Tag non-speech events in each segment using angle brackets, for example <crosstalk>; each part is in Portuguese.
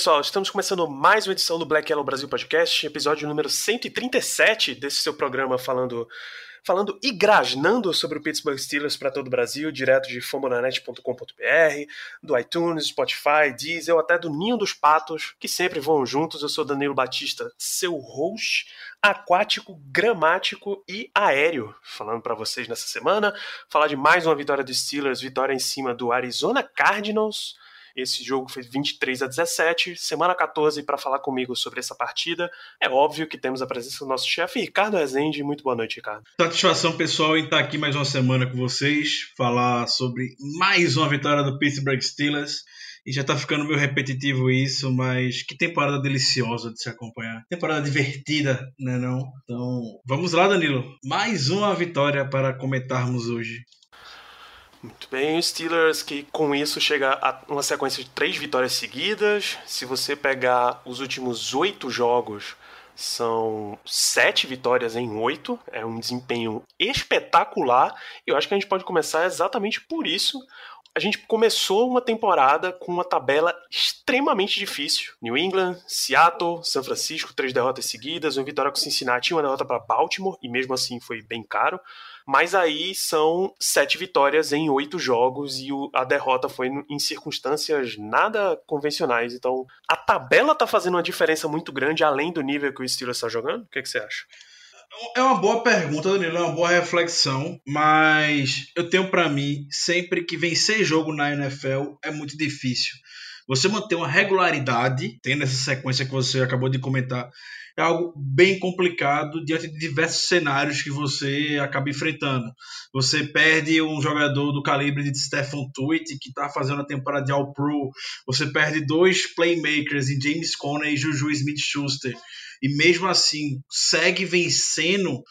pessoal, estamos começando mais uma edição do Black Yellow Brasil Podcast, episódio número 137 desse seu programa falando falando e grasnando sobre o Pittsburgh Steelers para todo o Brasil, direto de fomonanet.com.br, do iTunes, Spotify, Deezer, ou até do Ninho dos Patos, que sempre vão juntos. Eu sou Danilo Batista, seu host aquático, gramático e aéreo, falando para vocês nessa semana, falar de mais uma vitória dos Steelers, vitória em cima do Arizona Cardinals. Esse jogo foi 23 a 17. Semana 14, para falar comigo sobre essa partida, é óbvio que temos a presença do nosso chefe, Ricardo Rezende. Muito boa noite, Ricardo. Satisfação pessoal em estar aqui mais uma semana com vocês, falar sobre mais uma vitória do Pittsburgh Steelers. E já tá ficando meio repetitivo isso, mas que temporada deliciosa de se acompanhar. Temporada divertida, né não? Então, vamos lá, Danilo. Mais uma vitória para comentarmos hoje. Muito bem, Steelers que com isso chega a uma sequência de três vitórias seguidas. Se você pegar os últimos oito jogos, são sete vitórias em oito. É um desempenho espetacular. Eu acho que a gente pode começar exatamente por isso. A gente começou uma temporada com uma tabela extremamente difícil. New England, Seattle, São Francisco, três derrotas seguidas, uma vitória com Cincinnati e uma derrota para Baltimore, e mesmo assim foi bem caro. Mas aí são sete vitórias em oito jogos e a derrota foi em circunstâncias nada convencionais. Então a tabela tá fazendo uma diferença muito grande além do nível que o Steelers está jogando? O que, que você acha? É uma boa pergunta, Danilo, é uma boa reflexão, mas eu tenho para mim, sempre que vencer jogo na NFL é muito difícil. Você manter uma regularidade, tendo essa sequência que você acabou de comentar, é algo bem complicado diante de diversos cenários que você acaba enfrentando. Você perde um jogador do calibre de Stephen Tweet, que está fazendo a temporada de All-Pro. Você perde dois playmakers em James Conner e Juju Smith-Schuster. E mesmo assim, segue vencendo.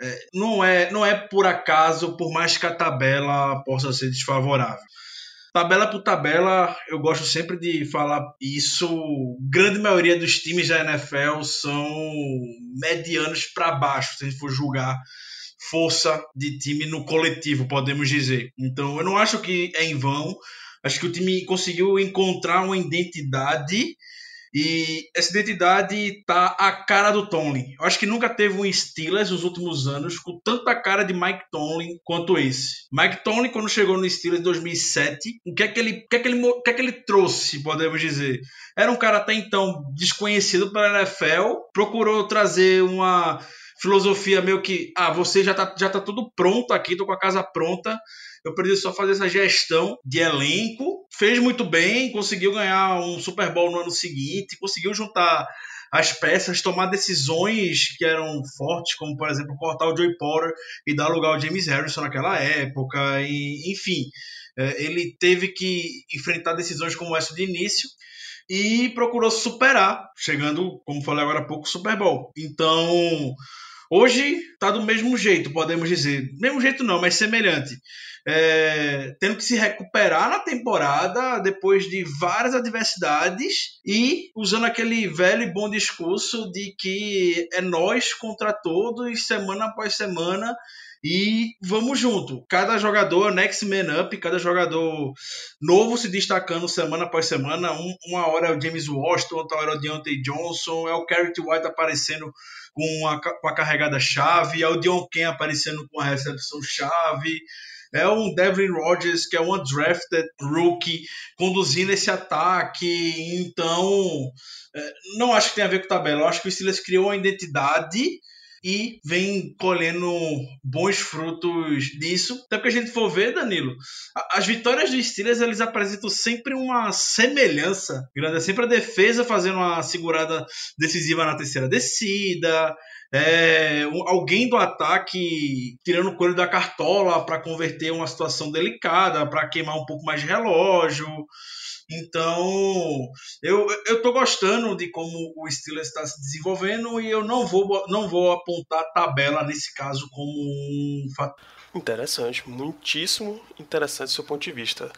É, não, é, não é por acaso, por mais que a tabela possa ser desfavorável. Tabela por tabela, eu gosto sempre de falar isso. Grande maioria dos times da NFL são medianos para baixo, se a gente for julgar força de time no coletivo, podemos dizer. Então, eu não acho que é em vão. Acho que o time conseguiu encontrar uma identidade e essa identidade tá a cara do Tomlin. Eu acho que nunca teve um Steelers nos últimos anos com tanta cara de Mike Tomlin quanto esse. Mike Tomlin, quando chegou no Steelers em 2007, o que é que ele, o que é que ele, o que é que ele trouxe, podemos dizer? Era um cara até então desconhecido pela NFL, procurou trazer uma filosofia meio que, ah, você já tá, já tá tudo pronto aqui, tô com a casa pronta, eu preciso só fazer essa gestão de elenco. Fez muito bem, conseguiu ganhar um Super Bowl no ano seguinte, conseguiu juntar as peças, tomar decisões que eram fortes, como por exemplo cortar o Joey Porter e dar lugar ao James Harrison naquela época, e, enfim, ele teve que enfrentar decisões como essa de início e procurou superar, chegando, como falei agora há pouco, Super Bowl. Então, hoje tá do mesmo jeito, podemos dizer. Mesmo jeito não, mas semelhante é, tendo que se recuperar na temporada depois de várias adversidades e usando aquele velho e bom discurso de que é nós contra todos, semana após semana, e vamos junto. Cada jogador, next man up, cada jogador novo se destacando semana após semana. Um, uma hora é o James Washington, outra hora é o Deontay Johnson, é o Carrot White aparecendo com a, com a carregada chave, é o Dion Ken aparecendo com a recepção chave é um Devin Rodgers que é um undrafted rookie conduzindo esse ataque. Então, é, não acho que tem a ver com tabela. Eu acho que o Steelers criou uma identidade e vem colhendo bons frutos disso. Até porque a gente for ver, Danilo, as vitórias dos Steelers eles apresentam sempre uma semelhança grande. É sempre a defesa fazendo uma segurada decisiva na terceira descida, é, alguém do ataque tirando o coelho da cartola para converter uma situação delicada, para queimar um pouco mais de relógio. Então, eu, eu tô gostando de como o Steelers está se desenvolvendo e eu não vou, não vou apontar tabela nesse caso como um fator. Interessante, muitíssimo interessante seu ponto de vista.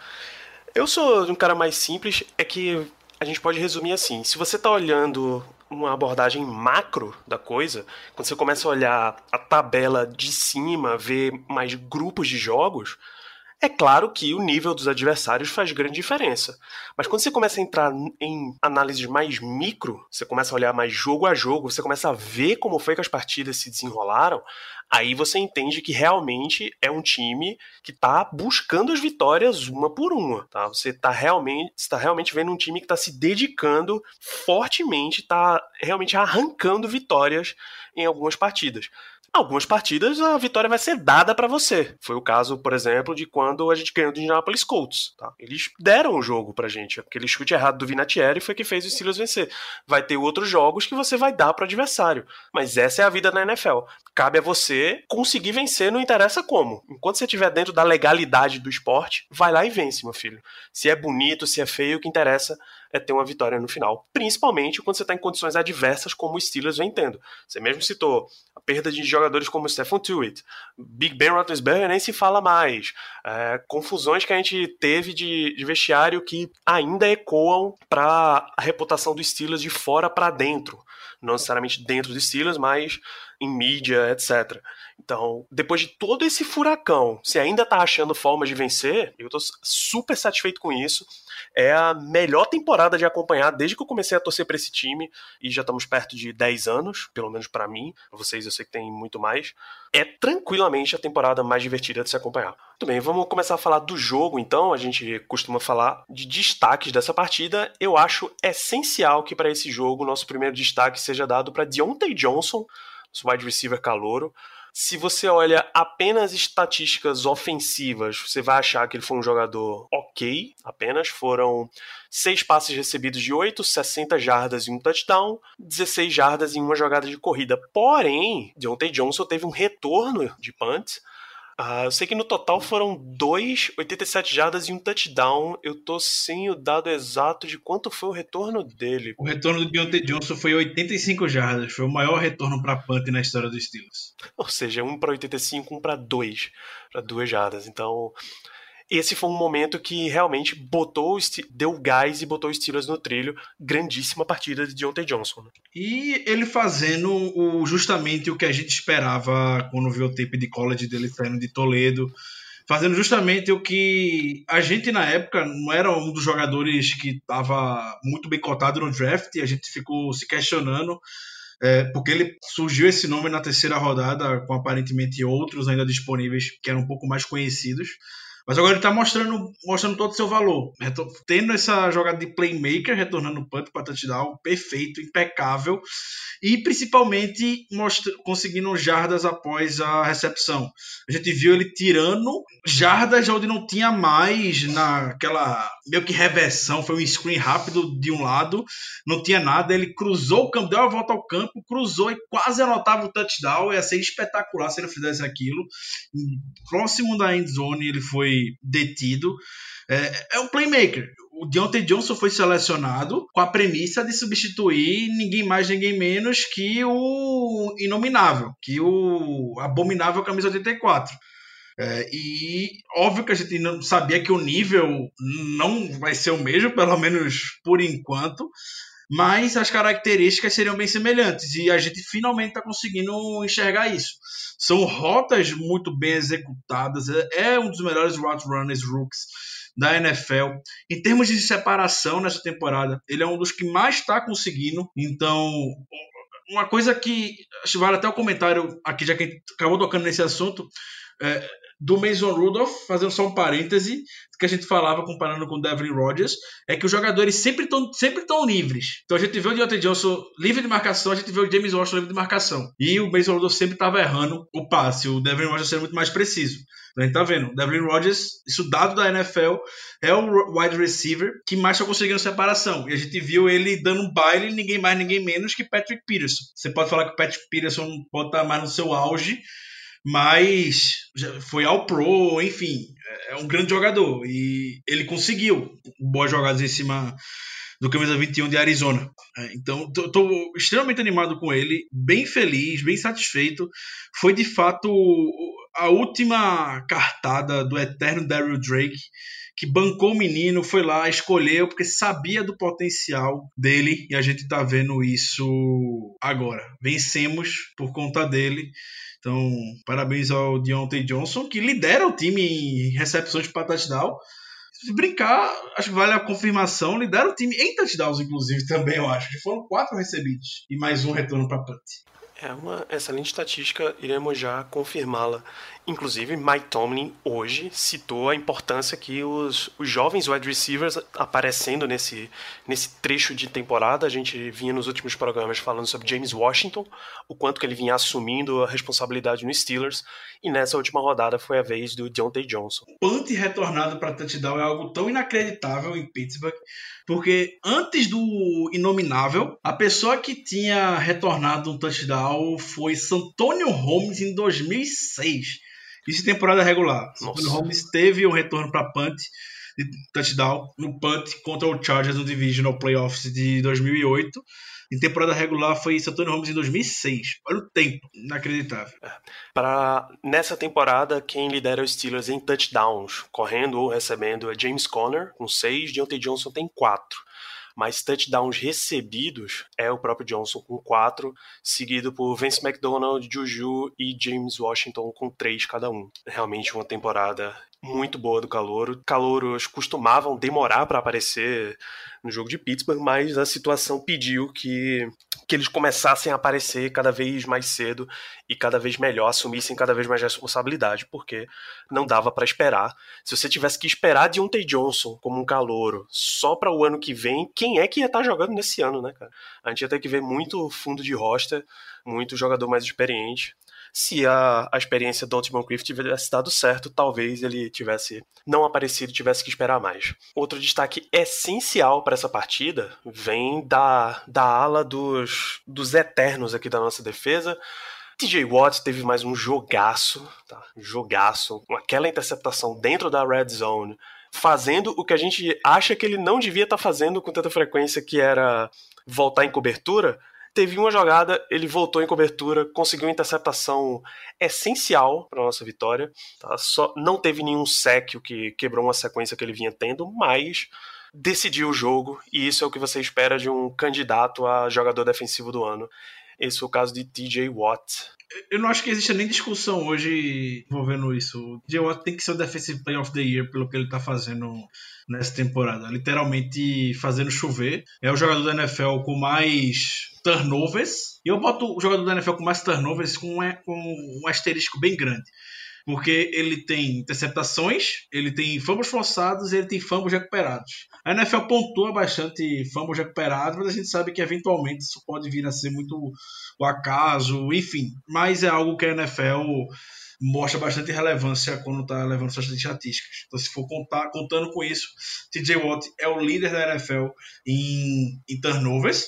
Eu sou um cara mais simples, é que a gente pode resumir assim: se você está olhando uma abordagem macro da coisa, quando você começa a olhar a tabela de cima, ver mais grupos de jogos, é claro que o nível dos adversários faz grande diferença. Mas quando você começa a entrar em análises mais micro, você começa a olhar mais jogo a jogo, você começa a ver como foi que as partidas se desenrolaram, aí você entende que realmente é um time que está buscando as vitórias uma por uma, tá? Você está realmente, está realmente vendo um time que está se dedicando fortemente, está realmente arrancando vitórias em algumas partidas algumas partidas a vitória vai ser dada para você. Foi o caso, por exemplo, de quando a gente ganhou do Indianapolis Colts. Tá? Eles deram o jogo pra gente. Aquele chute errado do Vinatieri foi que fez o Steelers vencer. Vai ter outros jogos que você vai dar pro adversário. Mas essa é a vida na NFL. Cabe a você conseguir vencer, não interessa como. Enquanto você estiver dentro da legalidade do esporte, vai lá e vence, meu filho. Se é bonito, se é feio, o que interessa é ter uma vitória no final. Principalmente quando você está em condições adversas, como o Steelers vem tendo. Você mesmo citou a perda de jogadores como Stephen Tuitt, Big Ben Roethlisberger nem se fala mais. É, confusões que a gente teve de, de vestiário que ainda ecoam para a reputação do Steelers de fora para dentro. Não necessariamente dentro do Steelers, mas em mídia, etc. Então, depois de todo esse furacão, se ainda tá achando formas de vencer, eu tô super satisfeito com isso. É a melhor temporada de acompanhar desde que eu comecei a torcer para esse time e já estamos perto de 10 anos, pelo menos para mim. Vocês eu sei que tem muito mais. É tranquilamente a temporada mais divertida de se acompanhar. Muito bem, vamos começar a falar do jogo então. A gente costuma falar de destaques dessa partida. Eu acho essencial que para esse jogo nosso primeiro destaque seja dado para Deontay Johnson, wide receiver calouro. Se você olha apenas estatísticas ofensivas, você vai achar que ele foi um jogador ok, apenas. Foram seis passes recebidos de 8, 60 jardas e um touchdown, 16 jardas em uma jogada de corrida. Porém, Deontay Johnson teve um retorno de punt, Uh, eu sei que no total foram dois, 87 jardas e um touchdown. Eu tô sem o dado exato de quanto foi o retorno dele. O retorno do Deontay Johnson foi 85 jardas. Foi o maior retorno para punt na história dos Steelers. Ou seja, um para 85, um para 2, para duas jardas. Então, esse foi um momento que realmente botou, deu gás e botou os Steelers no trilho. Grandíssima partida de Deontay Johnson. Né? E ele fazendo o, justamente o que a gente esperava quando viu o tape de college dele saindo de Toledo. Fazendo justamente o que a gente na época não era um dos jogadores que estava muito bem cotado no draft, e a gente ficou se questionando. É, porque ele surgiu esse nome na terceira rodada, com aparentemente outros ainda disponíveis que eram um pouco mais conhecidos. Mas agora ele está mostrando, mostrando todo o seu valor. Tendo essa jogada de playmaker, retornando o punt para touchdown, perfeito, impecável. E principalmente conseguindo jardas após a recepção. A gente viu ele tirando jardas onde não tinha mais naquela meio que reversão. Foi um screen rápido de um lado, não tinha nada. Ele cruzou o campo, deu a volta ao campo, cruzou e quase anotava o touchdown. Ia ser espetacular se ele fizesse aquilo. Próximo da end zone, ele foi detido. É, é um playmaker. O Deontay Johnson foi selecionado com a premissa de substituir ninguém mais, ninguém menos que o inominável, que o abominável camisa 84. É, e óbvio que a gente não sabia que o nível não vai ser o mesmo, pelo menos por enquanto, mas as características seriam bem semelhantes e a gente finalmente está conseguindo enxergar isso. São rotas muito bem executadas, é, é um dos melhores route runners rooks da NFL. Em termos de separação nessa temporada, ele é um dos que mais está conseguindo. Então, uma coisa que acho que vale até o comentário aqui, já que acabou tocando nesse assunto, é, do Mason Rudolph, fazendo só um parêntese, que a gente falava comparando com o Devlin Rodgers, é que os jogadores sempre estão sempre tão livres. Então a gente vê o Deontay Johnson livre de marcação, a gente vê o James Washington livre de marcação. E o Mason Rudolph sempre estava errando o passe, o Devlin Rodgers sendo muito mais preciso. Então a gente tá vendo, o Devlin Rodgers, isso dado da NFL, é o wide receiver que mais está conseguindo separação. E a gente viu ele dando um baile, ninguém mais, ninguém menos que Patrick Peterson. Você pode falar que o Patrick Peterson pode estar mais no seu auge, mas foi ao pro, enfim, é um grande jogador e ele conseguiu boas jogadas em cima do camisa 21 de Arizona. É, então, estou extremamente animado com ele, bem feliz, bem satisfeito. Foi de fato a última cartada do eterno Daryl Drake que bancou o menino, foi lá, escolheu, porque sabia do potencial dele e a gente tá vendo isso agora. Vencemos por conta dele. Então, parabéns ao Deontay Johnson, que lidera o time em recepções para touchdown. Se brincar, acho que vale a confirmação. Lidera o time em touchdowns, inclusive, também, eu acho. Foram quatro recebidos e mais um retorno para punt. É uma excelente estatística, iremos já confirmá-la. Inclusive, Mike Tomlin hoje citou a importância que os, os jovens wide receivers aparecendo nesse, nesse trecho de temporada. A gente vinha nos últimos programas falando sobre James Washington, o quanto que ele vinha assumindo a responsabilidade nos Steelers, e nessa última rodada foi a vez do Deontay Johnson. Punt retornado para touchdown é algo tão inacreditável em Pittsburgh, porque antes do inominável, a pessoa que tinha retornado um touchdown foi Santonio Holmes em 2006 isso em temporada regular. O Holmes teve um retorno para punt de touchdown no punt contra o Chargers no Divisional Playoffs de 2008. Em temporada regular foi Santonio Holmes em 2006. Olha o tempo, inacreditável. É. Para nessa temporada, quem lidera os Steelers em touchdowns, correndo ou recebendo, é James Conner com 6, Deontay Johnson tem 4 mas touchdowns recebidos é o próprio Johnson com quatro, seguido por Vince McDonald, Juju e James Washington com três cada um. Realmente uma temporada muito boa do Calouro. Calouros costumavam demorar para aparecer no jogo de Pittsburgh, mas a situação pediu que que eles começassem a aparecer cada vez mais cedo e cada vez melhor, assumissem cada vez mais responsabilidade, porque não dava para esperar. Se você tivesse que esperar de um Tay Johnson como um calouro só para o ano que vem, quem é que ia estar tá jogando nesse ano, né, cara? A gente ia ter que ver muito fundo de roster, muito jogador mais experiente se a, a experiência do Moncrief Moncrief tivesse dado certo, talvez ele tivesse não aparecido, tivesse que esperar mais. Outro destaque essencial para essa partida vem da, da ala dos, dos eternos aqui da nossa defesa. TJ Watt teve mais um jogaço, tá? Jogaço, com aquela interceptação dentro da red zone, fazendo o que a gente acha que ele não devia estar tá fazendo com tanta frequência, que era voltar em cobertura teve uma jogada, ele voltou em cobertura, conseguiu uma interceptação essencial para nossa vitória. Tá? Só não teve nenhum sec, o que quebrou uma sequência que ele vinha tendo, mas decidiu o jogo e isso é o que você espera de um candidato a jogador defensivo do ano. Esse foi o caso de TJ Watt. Eu não acho que exista nem discussão hoje envolvendo isso. O TJ Watt tem que ser o Defensive Player of the Year pelo que ele está fazendo nessa temporada. Literalmente fazendo chover. É o jogador da NFL com mais turnovers. E eu boto o jogador da NFL com mais turnovers com um, com um asterisco bem grande porque ele tem interceptações, ele tem fumbles forçados e ele tem fumbles recuperados. A NFL pontua bastante fumbles recuperados, mas a gente sabe que eventualmente isso pode vir a ser muito o acaso, enfim. Mas é algo que a NFL mostra bastante relevância quando está levando suas estatísticas. Então, se for contar, contando com isso, TJ Watt é o líder da NFL em, em turnovers.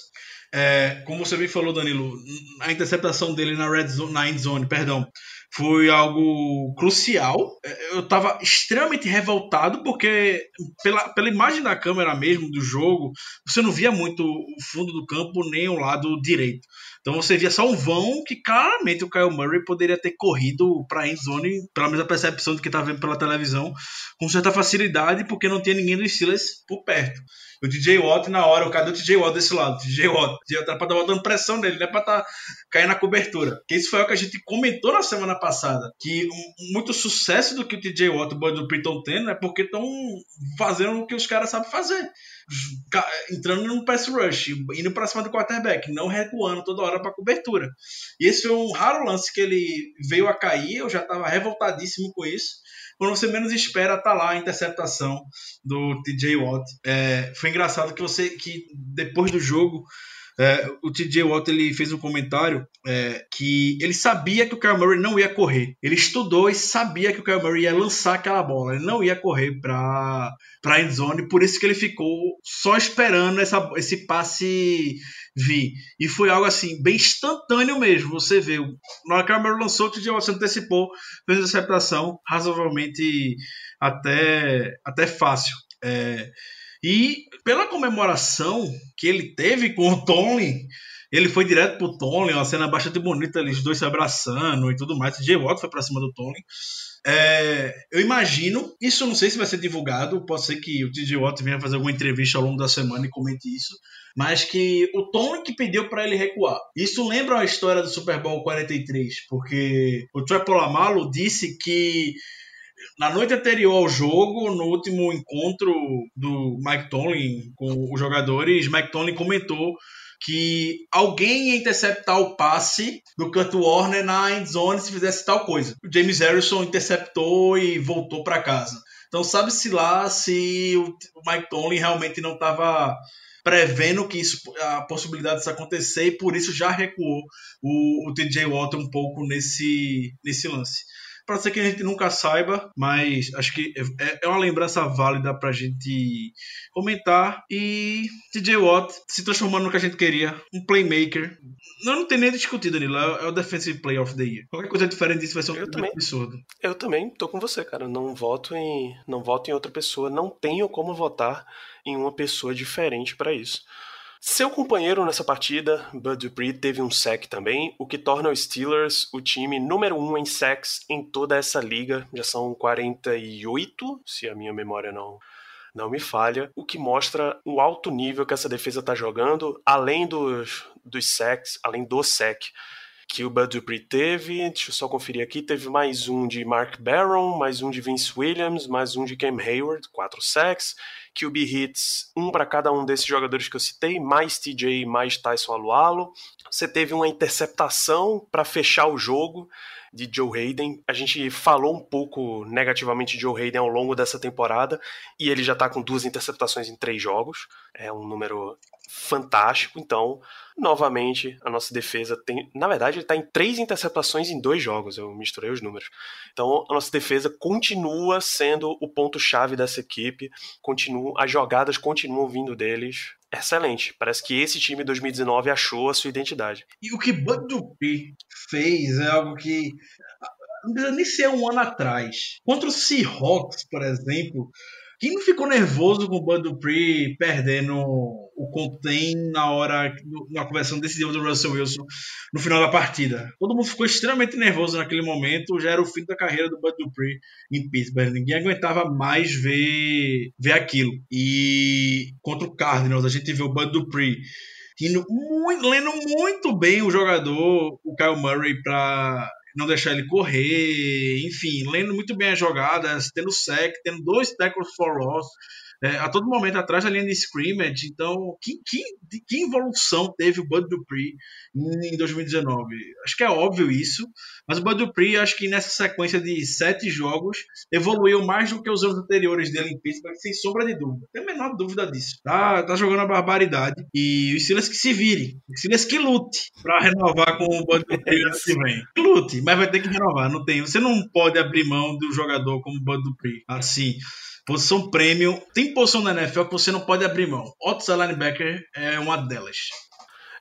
É, como você bem falou, Danilo, a interceptação dele na red zone, na end zone, perdão, foi algo crucial. É, eu estava extremamente revoltado porque pela, pela imagem da câmera mesmo do jogo, você não via muito o fundo do campo nem o lado direito. Então você via só um vão que claramente o Kyle Murray poderia ter corrido para a endzone, pela mesma percepção do que estava vendo pela televisão, com certa facilidade, porque não tinha ninguém dos Steelers por perto. O DJ Watt na hora, o DJ Watt desse lado? DJ Watt, DJ Watt tá pra dar dando pressão nele, não é pra tá cair na cobertura. Que isso foi o que a gente comentou na semana passada, que muito sucesso do que o DJ Watt o do Britton tendo é porque estão fazendo o que os caras sabem fazer entrando num pass rush, indo para cima do quarterback, não recuando toda hora para cobertura. E esse foi um raro lance que ele veio a cair, eu já estava revoltadíssimo com isso. Quando você menos espera, tá lá a interceptação do TJ Watt. É, foi engraçado que você que depois do jogo É, o TJ Watt ele fez um comentário é, que ele sabia que o Kyle Murray não ia correr. Ele estudou e sabia que o Kyle Murray ia lançar aquela bola. Ele não ia correr para para endzone, por isso que ele ficou só esperando essa, esse passe vir. E foi algo assim, bem instantâneo mesmo. Você vê, na hora que o Kyle Murray lançou, o TJ Watt antecipou, fez a separação razoavelmente até, até fácil. É, e pela comemoração que ele teve com o Tony, ele foi direto pro Tony, uma cena bastante bonita, eles dois se abraçando e tudo mais. O Jay Watt foi pra cima do Tony. É, eu imagino, isso não sei se vai ser divulgado, pode ser que o TJ Watt venha fazer alguma entrevista ao longo da semana e comente isso, mas que o Tony que pediu para ele recuar. Isso lembra a história do Super Bowl 43, porque o Troy Polamalu disse que na noite anterior ao jogo, no último encontro do Mike Tomlin com os jogadores, Mike Tomlin comentou que alguém ia interceptar o passe do Kurt Warner na end zone se fizesse tal coisa. O James Harrison interceptou e voltou para casa. Então sabe-se lá se o Mike Tomlin realmente não estava prevendo que isso, a possibilidade disso acontecer e por isso já recuou o, o TJ Watt um pouco nesse, nesse lance. Pode ser que a gente nunca saiba, mas acho que é, é uma lembrança válida pra gente comentar. E TJ Watt se transformando no que a gente queria, um playmaker. Não, não tem nem discutido, Danilo. É o Defensive Player of the Year. Qualquer coisa diferente disso vai ser um Eu também. absurdo. Eu também tô com você, cara. Não voto em, não voto em outra pessoa. Não tenho como votar em uma pessoa diferente para isso. Seu companheiro nessa partida, Bud Dupree, teve um sack também, o que torna os Steelers o time número um em sacks em toda essa liga. Já são 48, se a minha memória não não me falha, o que mostra o alto nível que essa defesa está jogando, além dos, dos sacks, além do sack que o Bud Dupree teve. Deixa eu só conferir aqui. Teve mais um de Mark Barron, mais um de Vince Williams, mais um de Cam Hayward, quatro sacks. QB hits, um para cada um desses jogadores que eu citei, mais TJ, mais Tyson Alualo. Você teve uma interceptação para fechar o jogo de Joe Hayden. A gente falou um pouco negativamente de Joe Hayden ao longo dessa temporada e ele já está com duas interceptações em três jogos. É um número fantástico. Então, novamente, a nossa defesa tem. Na verdade, ele está em três interceptações em dois jogos. Eu misturei os números. Então, a nossa defesa continua sendo o ponto-chave dessa equipe. Continua, as jogadas continuam vindo deles. Excelente. Parece que esse time 2019 achou a sua identidade. E o que Dupree fez é algo que não precisa nem ser um ano atrás. Contra o Seahawks, por exemplo, quem não ficou nervoso com o Bud Dupree perdendo o contém na hora, na conversão decisiva do Russell Wilson no final da partida? Todo mundo ficou extremamente nervoso naquele momento, já era o fim da carreira do Bud Dupree em Pittsburgh. Ninguém aguentava mais ver, ver aquilo. E contra o Cardinals, a gente viu o Bud Dupree indo muito, lendo muito bem o jogador, o Kyle Murray, para não deixar ele correr, enfim, lendo muito bem as jogadas, tendo sec, tendo dois tackles for loss, é, a todo momento atrás da linha de scrimmage. Então, que, que, que evolução teve o Bud Dupree em 2019? Acho que é óbvio isso, mas o Bud Dupree, acho que nessa sequência de sete jogos, evoluiu mais do que os anos anteriores dele em Pittsburgh, sem sombra de dúvida. Tem a menor dúvida disso. Tá, tá jogando a barbaridade. E os Steelers que se virem. Os Steelers que lute para renovar com o Bud Dupree ano que vem. <laughs> Lute, mas vai ter que renovar. Não tem. Você não pode abrir mão do jogador como o Bud Dupree. Assim. Posição premium. Tem posição na NFL que você não pode abrir mão. Outside linebacker é uma delas.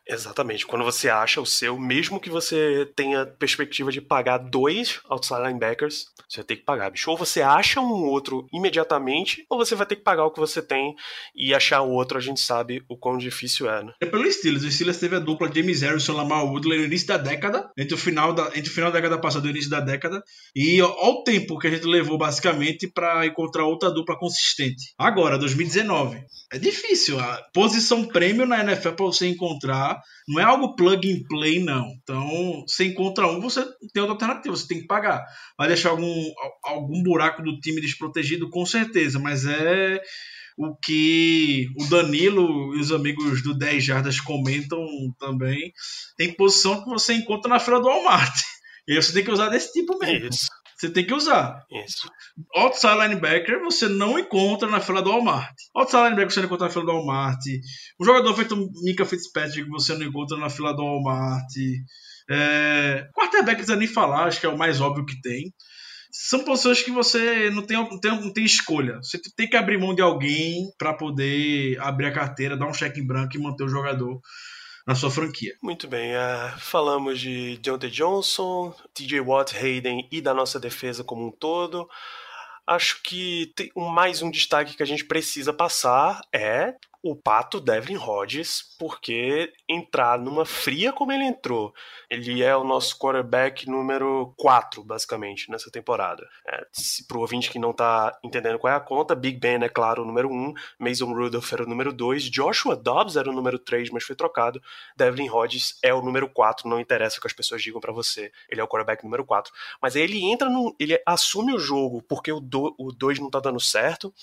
Exatamente. Quando você acha o seu, mesmo que você tenha perspectiva de pagar dois outside linebackers, você vai ter que pagar, bicho. Ou você acha um outro imediatamente, ou você vai ter que pagar o que você tem e achar o outro, a gente sabe o quão difícil é, né? É pelo Steelers. O Steelers teve a dupla James Harrison e Lamar Woodley no início da década, entre o final da, entre o final da década passada e o início da década. E ó o tempo que a gente levou, basicamente, para encontrar outra dupla consistente. Agora, 2019. É difícil. A posição prêmio na NFL para você encontrar não é algo plug and play, não. Então, você encontra um, você tem outra alternativa, você tem que pagar. Vai deixar algum, algum buraco do time desprotegido, com certeza, mas é o que o Danilo e os amigos do 10 Jardas comentam também. Tem posição que você encontra na fila do Walmart. <laughs> E você tem que usar desse tipo mesmo. Isso. Você tem que usar. Isso. Outside linebacker você não encontra na fila do Walmart. Outside linebacker você não encontra na fila do Walmart. Um jogador feito Mika Fitzpatrick você não encontra na fila do Walmart. É... Quarterback precisa nem falar, acho que é o mais óbvio que tem. São posições que você não tem, não tem, não tem escolha. Você tem que abrir mão de alguém para poder abrir a carteira, dar um cheque em branco e manter o jogador na sua franquia. Muito bem, uh, falamos de Deontay Johnson, TJ Watt, Hayden e da nossa defesa como um todo. Acho que tem mais um destaque que a gente precisa passar é o pato Devlin Hodges, porque entrar numa fria como ele entrou, ele é o nosso quarterback número 4, basicamente, nessa temporada. É, se pro ouvinte que não tá entendendo qual é a conta, Big Ben é claro o número 1, Mason Rudolph era o número 2, Joshua Dobbs era o número 3, mas foi trocado, Devlin Hodges é o número 4, não interessa o que as pessoas digam para você, ele é o quarterback número 4. Mas aí ele entra no. ele assume o jogo porque o 2 não tá dando certo,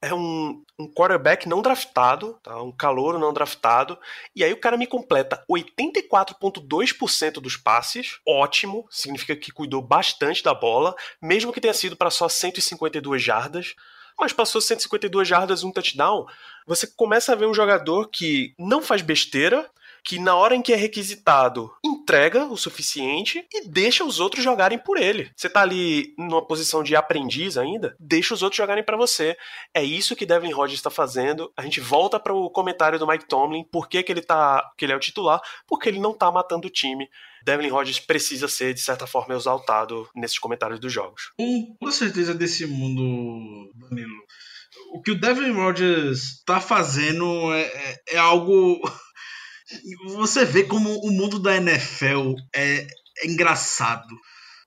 é um, um quarterback não draftado, tá? um calouro não draftado, e aí o cara me completa 84,2% dos passes, ótimo, significa que cuidou bastante da bola, mesmo que tenha sido para só 152 jardas, mas passou 152 jardas, um touchdown, você começa a ver um jogador que não faz besteira, que na hora em que é requisitado, entrega o suficiente e deixa os outros jogarem por ele. Você tá ali numa posição de aprendiz ainda, deixa os outros jogarem para você. É isso que Devin Rodgers está fazendo. A gente volta para o comentário do Mike Tomlin, por que, que ele tá, que ele é o titular? Porque ele não tá matando o time. Devlin Rodgers precisa ser, de certa forma, exaltado nesses comentários dos jogos. Com toda certeza desse mundo, Danilo, o que o Devlin Rodgers tá fazendo é, é, é algo você vê como o mundo da NFL é, é engraçado.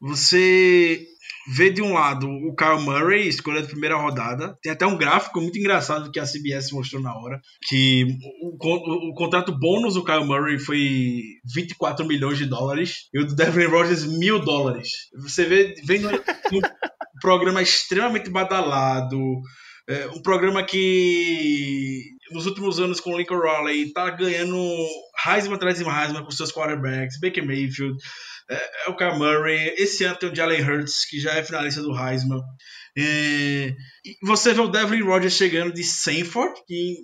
Você vê de um lado o Kyle Murray, escolha de primeira rodada. Tem até um gráfico muito engraçado que a CBS mostrou na hora. Que o, o, o contrato bônus do Kyle Murray foi 24 milhões de dólares. E o do Devin Rogers, mil dólares. Você vê, vem no programa extremamente badalado. É, um programa que nos últimos anos com o Lincoln Riley tá ganhando Heisman atrás de Heisman com seus quarterbacks, Baker Mayfield, é, é Kyle Murray, esse ano tem o Jalen Hurts, que já é finalista do Heisman. É, você vê o Devlin Rogers chegando de Sanford, que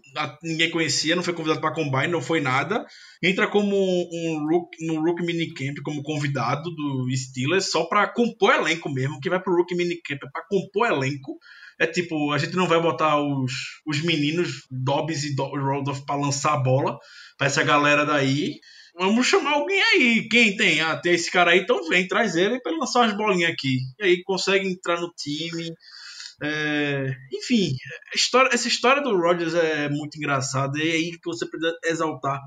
ninguém conhecia, não foi convidado para Combine, não foi nada. Entra como um rookie, no Rookie Minicamp, como convidado do Steelers, só para compor elenco mesmo, que vai pro Rookie Minicamp é para compor elenco. É tipo, a gente não vai botar os, os meninos, Dobbs e Rodolph, para lançar a bola para essa galera daí. Vamos chamar alguém aí. Quem tem? Ah, tem esse cara aí, então vem, traz ele para lançar umas bolinhas aqui. E aí consegue entrar no time. É, enfim, história, essa história do Rodgers é muito engraçada. E é aí que você precisa exaltar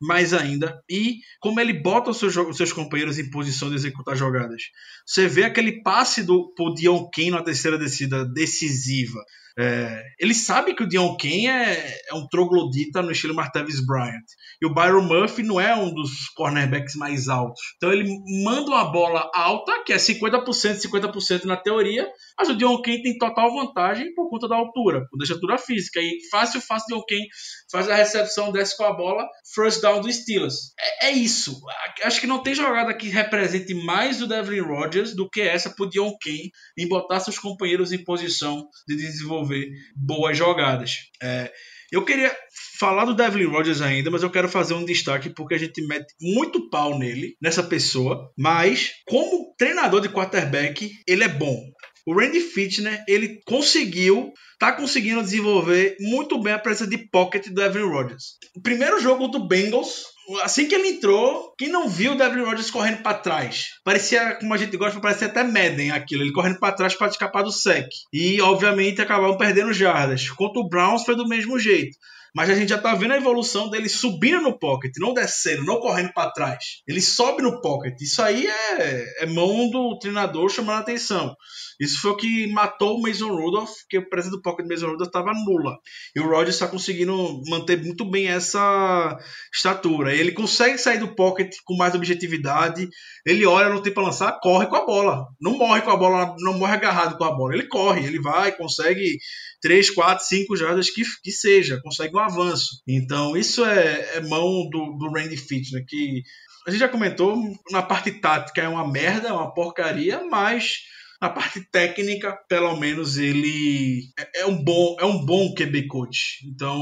mais ainda. E como ele bota os seus, os seus companheiros em posição de executar jogadas. Você vê aquele passe do Dion Kane na terceira descida decisiva. É, ele sabe que o Dion Kane é, é, um troglodita no estilo Martavis Bryant. E o Byron Murphy não é um dos cornerbacks mais altos. Então ele manda uma bola alta, que é 50%, 50% na teoria, mas o Dion Kane tem total vantagem por conta da altura, por altura física. E fácil, fácil, Dion Kane faz a recepção, desce com a bola, first down do Steelers. É, é isso. Acho que não tem jogada que represente mais o Devlin Rodgers do que essa pro Dion Kane em botar seus companheiros em posição de desenvolver boas jogadas. É, eu queria falar do Devlin Rodgers ainda, mas eu quero fazer um destaque porque a gente mete muito pau nele, nessa pessoa, mas como treinador de quarterback, ele é bom. O Randy Fitner, ele conseguiu, tá conseguindo desenvolver muito bem a presença de pocket do Evan Rodgers. O primeiro jogo do Bengals, assim que ele entrou, quem não viu o Devin Rodgers correndo para trás? Parecia, como a gente gosta, parecia até Madden aquilo, ele correndo para trás para escapar do sec. E, obviamente, acabaram perdendo jardas. Contra o Browns foi do mesmo jeito. Mas a gente já tá vendo a evolução dele subindo no pocket, não descendo, não correndo para trás. Ele sobe no pocket. Isso aí é, é mão do treinador chamando a atenção. Isso foi o que matou o Mason Rudolph, que a presença do pocket do Mason Rudolph estava nula. E o Rodgers está conseguindo manter muito bem essa estatura. Ele consegue sair do pocket com mais objetividade. Ele olha, não tem para lançar, corre com a bola. Não morre com a bola, não morre agarrado com a bola. Ele corre, ele vai, consegue 3, 4, 5 jardas que, que seja, consegue um avanço. Então, isso é, é mão do, do Randy Fitner, que a gente já comentou, na parte tática é uma merda, é uma porcaria, mas Na parte técnica, pelo menos ele é, é um bom, é um bom QB coach. Então,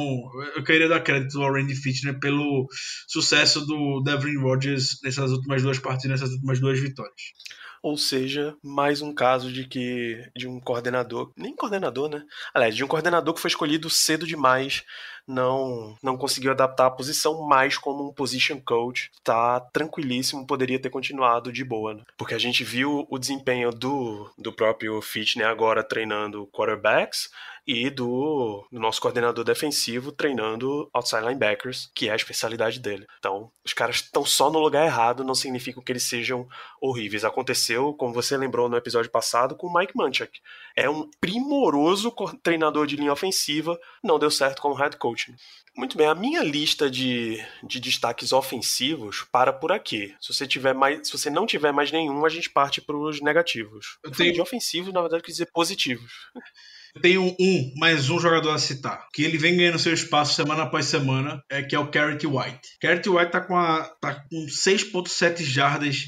eu queria dar crédito ao Randy Fitner pelo sucesso do Devin Rodgers nessas últimas duas partidas, nessas últimas duas vitórias. Ou seja, mais um caso de que de um coordenador, nem coordenador, né? Aliás, de um coordenador que foi escolhido cedo demais, não não conseguiu adaptar a posição, mais como um position coach, tá tranquilíssimo, poderia ter continuado de boa, né? Porque a gente viu o desempenho do, do próprio Fitner agora treinando quarterbacks, e do, do, nosso coordenador defensivo treinando outside linebackers, que é a especialidade dele. Então, os caras estão só no lugar errado, não significa que eles sejam horríveis. Aconteceu, como você lembrou no episódio passado, com o Mike Munchak. É um primoroso treinador de linha ofensiva, não deu certo como head coach. Muito bem, a minha lista de, de destaques ofensivos para por aqui. Se você tiver mais, se você não tiver mais nenhum, a gente parte para os negativos. Eu tenho de ofensivos, na verdade, quer dizer positivos. tenho um, mais um jogador a citar, que ele vem ganhando seu espaço semana após semana, é que é o Carrot White. Carrot White tá com, a, tá com 6.7 jardas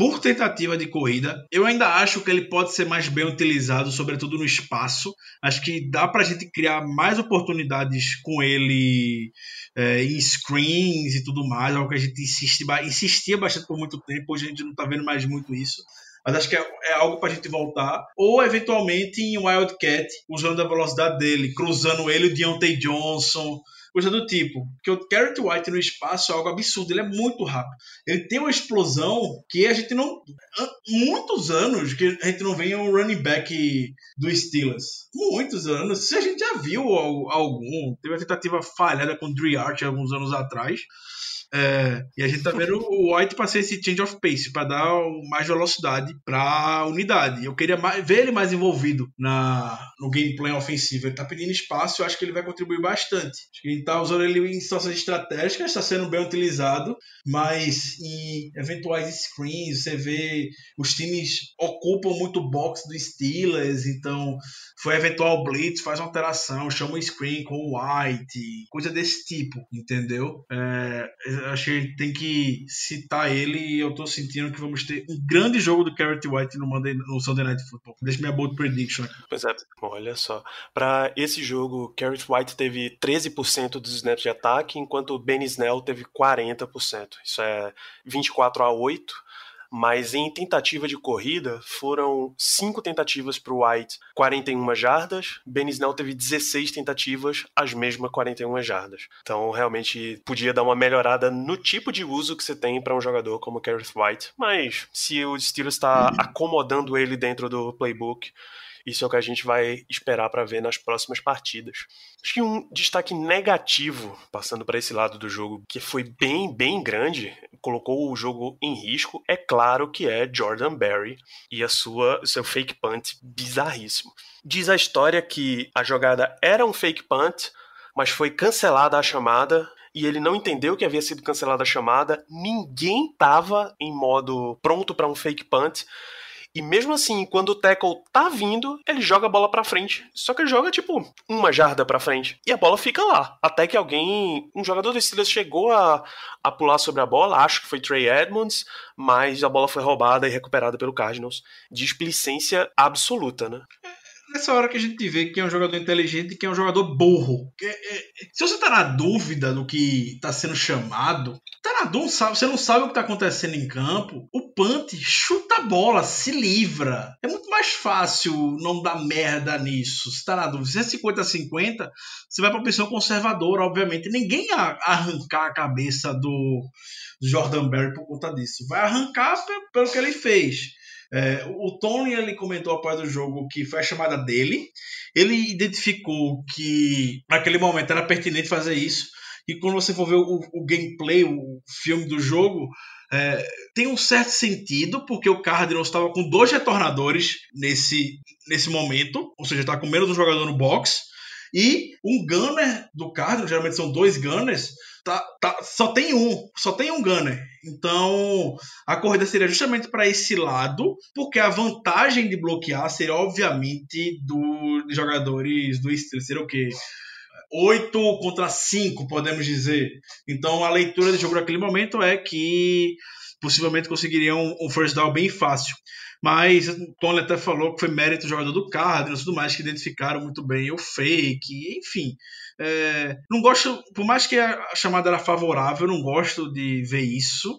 por tentativa de corrida. Eu ainda acho que ele pode ser mais bem utilizado, sobretudo no espaço. Acho que dá para a gente criar mais oportunidades com ele é, em screens e tudo mais, algo que a gente insiste, insistia bastante por muito tempo. Hoje a gente não está vendo mais muito isso mas acho que é, é algo para a gente voltar. Ou eventualmente em Wildcat, usando a velocidade dele, cruzando ele, o Deontay Johnson, coisa do tipo. Porque o Garrett White no espaço é algo absurdo, ele é muito rápido. Ele tem uma explosão que a gente não. Muitos anos que a gente não vê um running back do Steelers. Muitos anos. Se a gente já viu algum, teve uma tentativa falhada com o Dre Arch alguns anos atrás. É, e a gente tá vendo o White para ser esse change of pace, para dar mais velocidade para unidade. Eu queria mais, ver ele mais envolvido na, no gameplay ofensivo. Ele tá pedindo espaço, eu acho que ele vai contribuir bastante. Acho que a gente tá usando ele em situações estratégicas, está sendo bem utilizado, mas em eventuais screens, você vê os times ocupam muito box do Steelers, então foi eventual blitz, faz uma alteração, chama o screen com o White, coisa desse tipo, entendeu? É, acho que tem que citar ele e eu tô sentindo que vamos ter um grande jogo do Carrot White no, Monday, no Sunday Night Football. Deixa minha bold prediction. Pois é, olha só. Para esse jogo, Carrot White teve 13% dos snaps de ataque, enquanto o Ben Snell teve 40%. Isso é 24 a 8 mas em tentativa de corrida foram cinco tentativas para o White, 41 jardas. Ben Snell teve 16 tentativas, as mesmas 41 jardas. Então realmente podia dar uma melhorada no tipo de uso que você tem para um jogador como Gareth White, mas se o Steelers está acomodando ele dentro do playbook, isso é o que a gente vai esperar para ver nas próximas partidas. Acho que um destaque negativo, passando para esse lado do jogo, que foi bem, bem grande, colocou o jogo em risco, é claro que é Jordan Berry e a sua seu fake punt bizarríssimo. Diz a história que a jogada era um fake punt, mas foi cancelada a chamada e ele não entendeu que havia sido cancelada a chamada. Ninguém estava em modo pronto para um fake punt. E mesmo assim, quando o tackle tá vindo, ele joga a bola pra frente. Só que ele joga, tipo, uma jarda pra frente. E a bola fica lá. Até que alguém. Um jogador do Steelers chegou a, a pular sobre a bola, acho que foi Trey Edmonds, mas a bola foi roubada e recuperada pelo Cardinals. Displicência absoluta, né? Nessa hora que a gente vê quem é um jogador inteligente e quem é um jogador burro. É, é, se você tá na dúvida do que tá sendo chamado, tá na dúvida, você não sabe o que tá acontecendo em campo, o punt chuta a bola, se livra. É muito mais fácil não dar merda nisso. Se tá na dúvida, se é 50-50, você vai pra opção conservadora, obviamente. Ninguém ia arrancar a cabeça do Jordan Berry por conta disso. Vai arrancar pelo que ele fez. É, o Tony ele comentou após o jogo que foi a chamada dele. Ele identificou que naquele momento era pertinente fazer isso. E quando você for ver o, o gameplay, o filme do jogo, é, tem um certo sentido, porque o Cardinals estava com dois retornadores nesse, nesse momento, ou seja, está com menos um jogador no box, e um gunner do Cardinals, geralmente são dois gunners, tá, tá, só tem um, só tem um gunner. Então a corrida seria justamente para esse lado, porque a vantagem de bloquear seria obviamente dos jogadores do Steelers, seria o quê? 8 contra 5, podemos dizer. Então a leitura de jogo naquele momento é que possivelmente conseguiriam um first down bem fácil. Mas o Tony até falou que foi mérito do jogador do Cardinals e tudo mais, que identificaram muito bem o fake, enfim. É, não gosto, por mais que a chamada era favorável, não gosto de ver isso,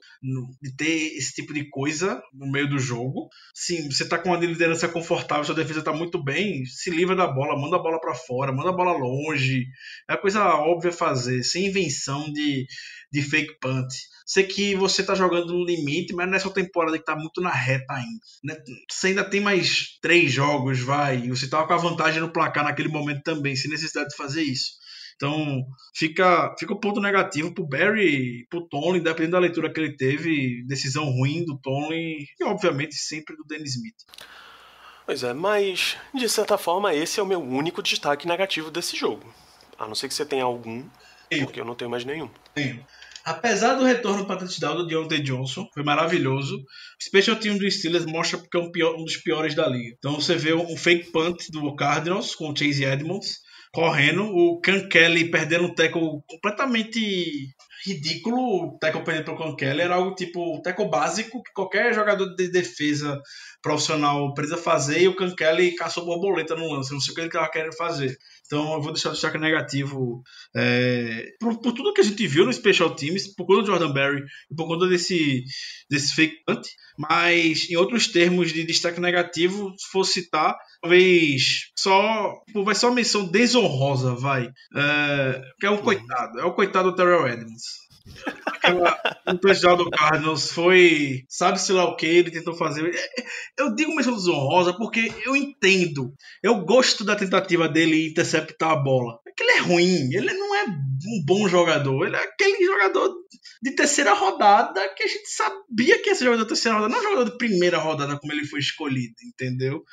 de ter esse tipo de coisa no meio do jogo. Sim, você tá com uma liderança confortável, sua defesa tá muito bem, se livra da bola, manda a bola para fora, manda a bola longe. É coisa óbvia fazer, sem invenção de, de fake punt. Sei que você tá jogando no limite, mas nessa temporada que tá muito na reta ainda. Né? Você ainda tem mais três jogos, vai. Você tava com a vantagem no placar naquele momento também, sem necessidade de fazer isso. Então, fica, fica o um ponto negativo pro Barry, pro Tony, dependendo da leitura que ele teve, decisão ruim do Tony e, obviamente, sempre do Dennis Smith. Pois é, mas, de certa forma, esse é o meu único destaque negativo desse jogo. A não ser que você tenha algum, porque eu não tenho mais nenhum. Tenho. Apesar do retorno para touchdown do Deontay Johnson, foi maravilhoso. O special team do Steelers mostra porque é um, pior, um dos piores da liga. Então você vê um fake punt do Cardinals com o Chase Edmonds correndo, o Can Kelly perdendo um tackle completamente ridículo, o tackle perdido pelo Can Kelly, era algo tipo o tackle básico que qualquer jogador de defesa profissional precisa fazer e o Can Kelly caçou borboleta no lance, não sei o que ele estava querendo fazer. Então eu vou deixar o destaque negativo é, por, por, tudo que a gente viu no Special Teams, por conta do Jordan Berry e por conta desse, desse fake punt. Mas em outros termos de destaque negativo, se for citar, talvez só. Vai ser uma menção desonrosa, vai. É, que é um coitado. É o coitado do Terrell Edmonds. O touchdown do Cardinals foi, sabe-se lá o que ele tentou fazer. Eu digo menção desonrosa porque eu entendo. Eu gosto da tentativa dele interceptar a bola. É que ele é ruim, ele não é um bom jogador. Ele é aquele jogador de terceira rodada que a gente sabia que ia ser jogador de terceira rodada, não jogador de primeira rodada como ele foi escolhido, entendeu?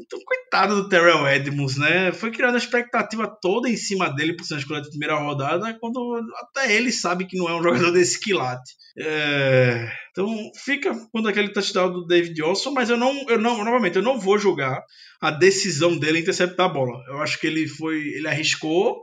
Então, coitado do Terrell Edmonds, né? Foi criada a expectativa toda em cima dele por ser uma escolha de primeira rodada, quando até ele sabe que não é um jogador <laughs> desse quilate. É... Então, fica quando aquele touchdown do David Johnson, mas eu não, eu não, novamente, eu não vou julgar a decisão dele interceptar a bola. Eu acho que ele foi, ele arriscou.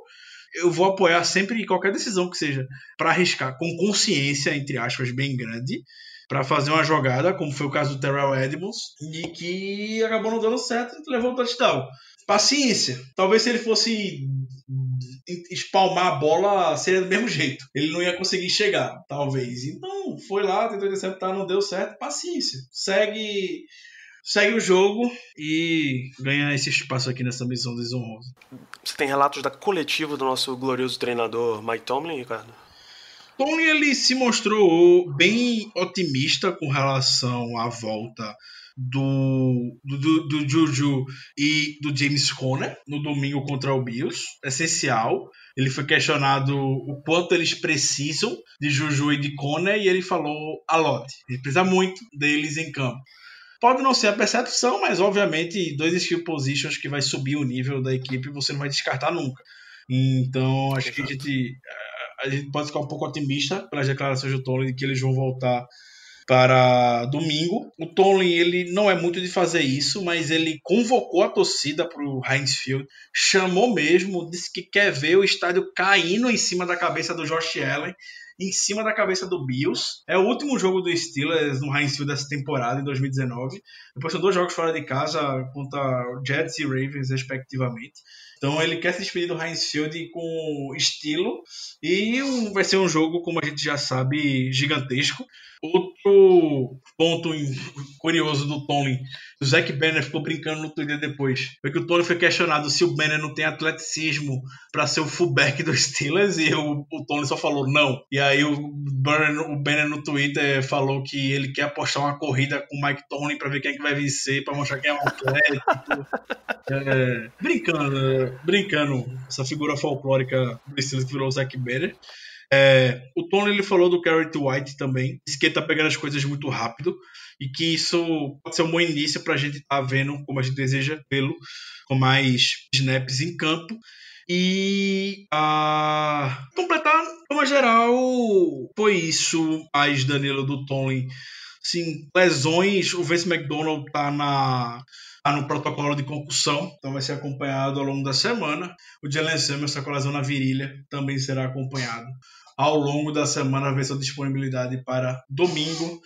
Eu vou apoiar sempre qualquer decisão que seja para arriscar com consciência, entre aspas, bem grande para fazer uma jogada, como foi o caso do Terrell Edmonds, e que acabou não dando certo e levou o touchdown. Paciência. Talvez se ele fosse espalmar a bola, seria do mesmo jeito. Ele não ia conseguir chegar, talvez. Então, foi lá, tentou interceptar, não deu certo. Paciência. Segue segue o jogo e ganha esse espaço aqui nessa missão desonrosa. Você tem relatos da coletiva do nosso glorioso treinador Mike Tomlin, Ricardo? Tony ele se mostrou bem otimista com relação à volta do, do, do, Juju e do James Conner no domingo contra o Bills. Essencial. Ele foi questionado o quanto eles precisam de Juju e de Conner e ele falou a lot. Ele precisa muito deles em campo. Pode não ser a percepção, mas obviamente dois skill positions que vai subir o nível da equipe você não vai descartar nunca. Então acho que a gente a gente pode ficar um pouco otimista pelas declarações do Tony de que eles vão voltar para domingo. O Tony ele não é muito de fazer isso, mas ele convocou a torcida para o Heinz Field, chamou mesmo, disse que quer ver o estádio caindo em cima da cabeça do Josh Allen, em cima da cabeça do Bills. É o último jogo do Steelers no Heinz Field dessa temporada, em 2019. Depois são dois jogos fora de casa contra Jets e Ravens, respectivamente. Então ele quer se despedir do Heinz Field com estilo e vai ser um jogo, como a gente já sabe, gigantesco. Outro ponto curioso do Tony, o Zac Banner ficou brincando no Twitter depois, foi que o Tony foi questionado se o Banner não tem atleticismo para ser o fullback dos Steelers e o, o Tony só falou não. E aí o Banner, o Banner no Twitter falou que ele quer apostar uma corrida com o Mike Tony para ver quem é que vai vencer, para mostrar quem é um atlético. <laughs> é, brincando, brincando, essa figura folclórica do Steelers que virou o Zac Banner. É, o Tony ele falou do Garrett White também, disse que ele tá pegando as coisas muito rápido e que isso pode ser um bom início para a gente estar tá vendo como a gente deseja vê-lo com mais snaps em campo. E a completar, como geral, foi isso. Mais Danilo do Tony. Sim, lesões. O Vince McDonald tá na Tá no protocolo de concussão, então vai ser acompanhado ao longo da semana. O Jalen Samuels está com lesão na virilha, também será acompanhado ao longo da semana ver sua disponibilidade para domingo.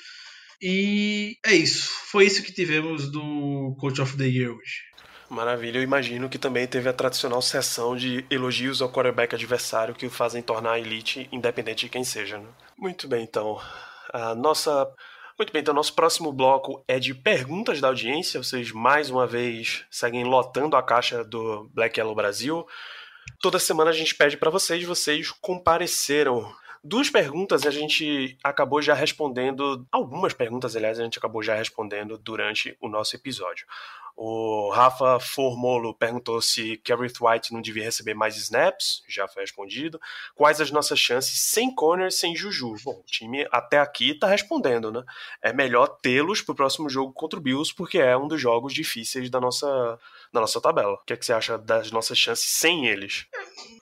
E é isso. Foi isso que tivemos do Coach of the Year hoje. Maravilha, eu imagino que também teve a tradicional sessão de elogios ao quarterback adversário que o fazem tornar a elite, independente de quem seja. Né? Muito bem, então. A nossa. Muito bem, então nosso próximo bloco é de perguntas da audiência. Vocês mais uma vez seguem lotando a caixa do Black Yellow Brasil. Toda semana a gente pede para vocês, vocês compareceram Duas perguntas a gente acabou já respondendo, algumas perguntas, aliás, a gente acabou já respondendo durante o nosso episódio. O Rafa Formolo perguntou se Gareth White não devia receber mais snaps, já foi respondido. Quais as nossas chances sem Conner, sem Juju? Bom, o time até aqui está respondendo, né? É melhor tê-los para o próximo jogo contra o Bills, porque é um dos jogos difíceis da nossa, da nossa tabela. O que, é que você acha das nossas chances sem eles?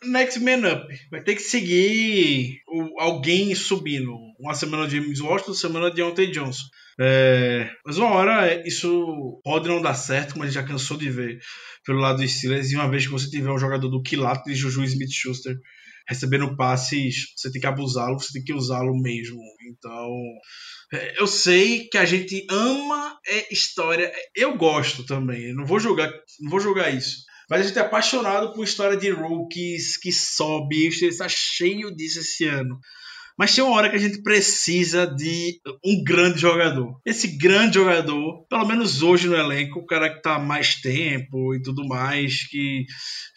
Next man up. Vai ter que seguir o, alguém subindo. Uma semana de James Washington, semana de Deontay Johnson. É, mas uma hora isso pode não dar certo, como a gente já cansou de ver pelo lado dos Steelers. E uma vez que você tiver um jogador do Quilato e Juju Smith-Schuster recebendo passes, você tem que abusá-lo, você tem que usá-lo mesmo. Então, é, eu sei que a gente ama é, história. Eu gosto também. Não vou jogar, não vou jogar isso. Mas a gente é apaixonado por história de rookies que sobe. Está cheio disso esse ano. Mas tem uma hora que a gente precisa de um grande jogador. Esse grande jogador, pelo menos hoje no elenco, o cara que tá mais tempo e tudo mais, que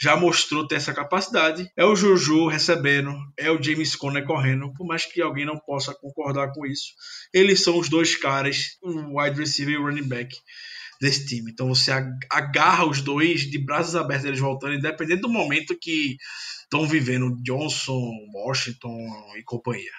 já mostrou ter essa capacidade, é o Juju recebendo, é o James Conner correndo, por mais que alguém não possa concordar com isso. Eles são os dois caras, o wide receiver e o running back desse time. Então você agarra os dois de braços abertos eles voltando, independente do momento que estão vivendo Johnson, Washington e companhia.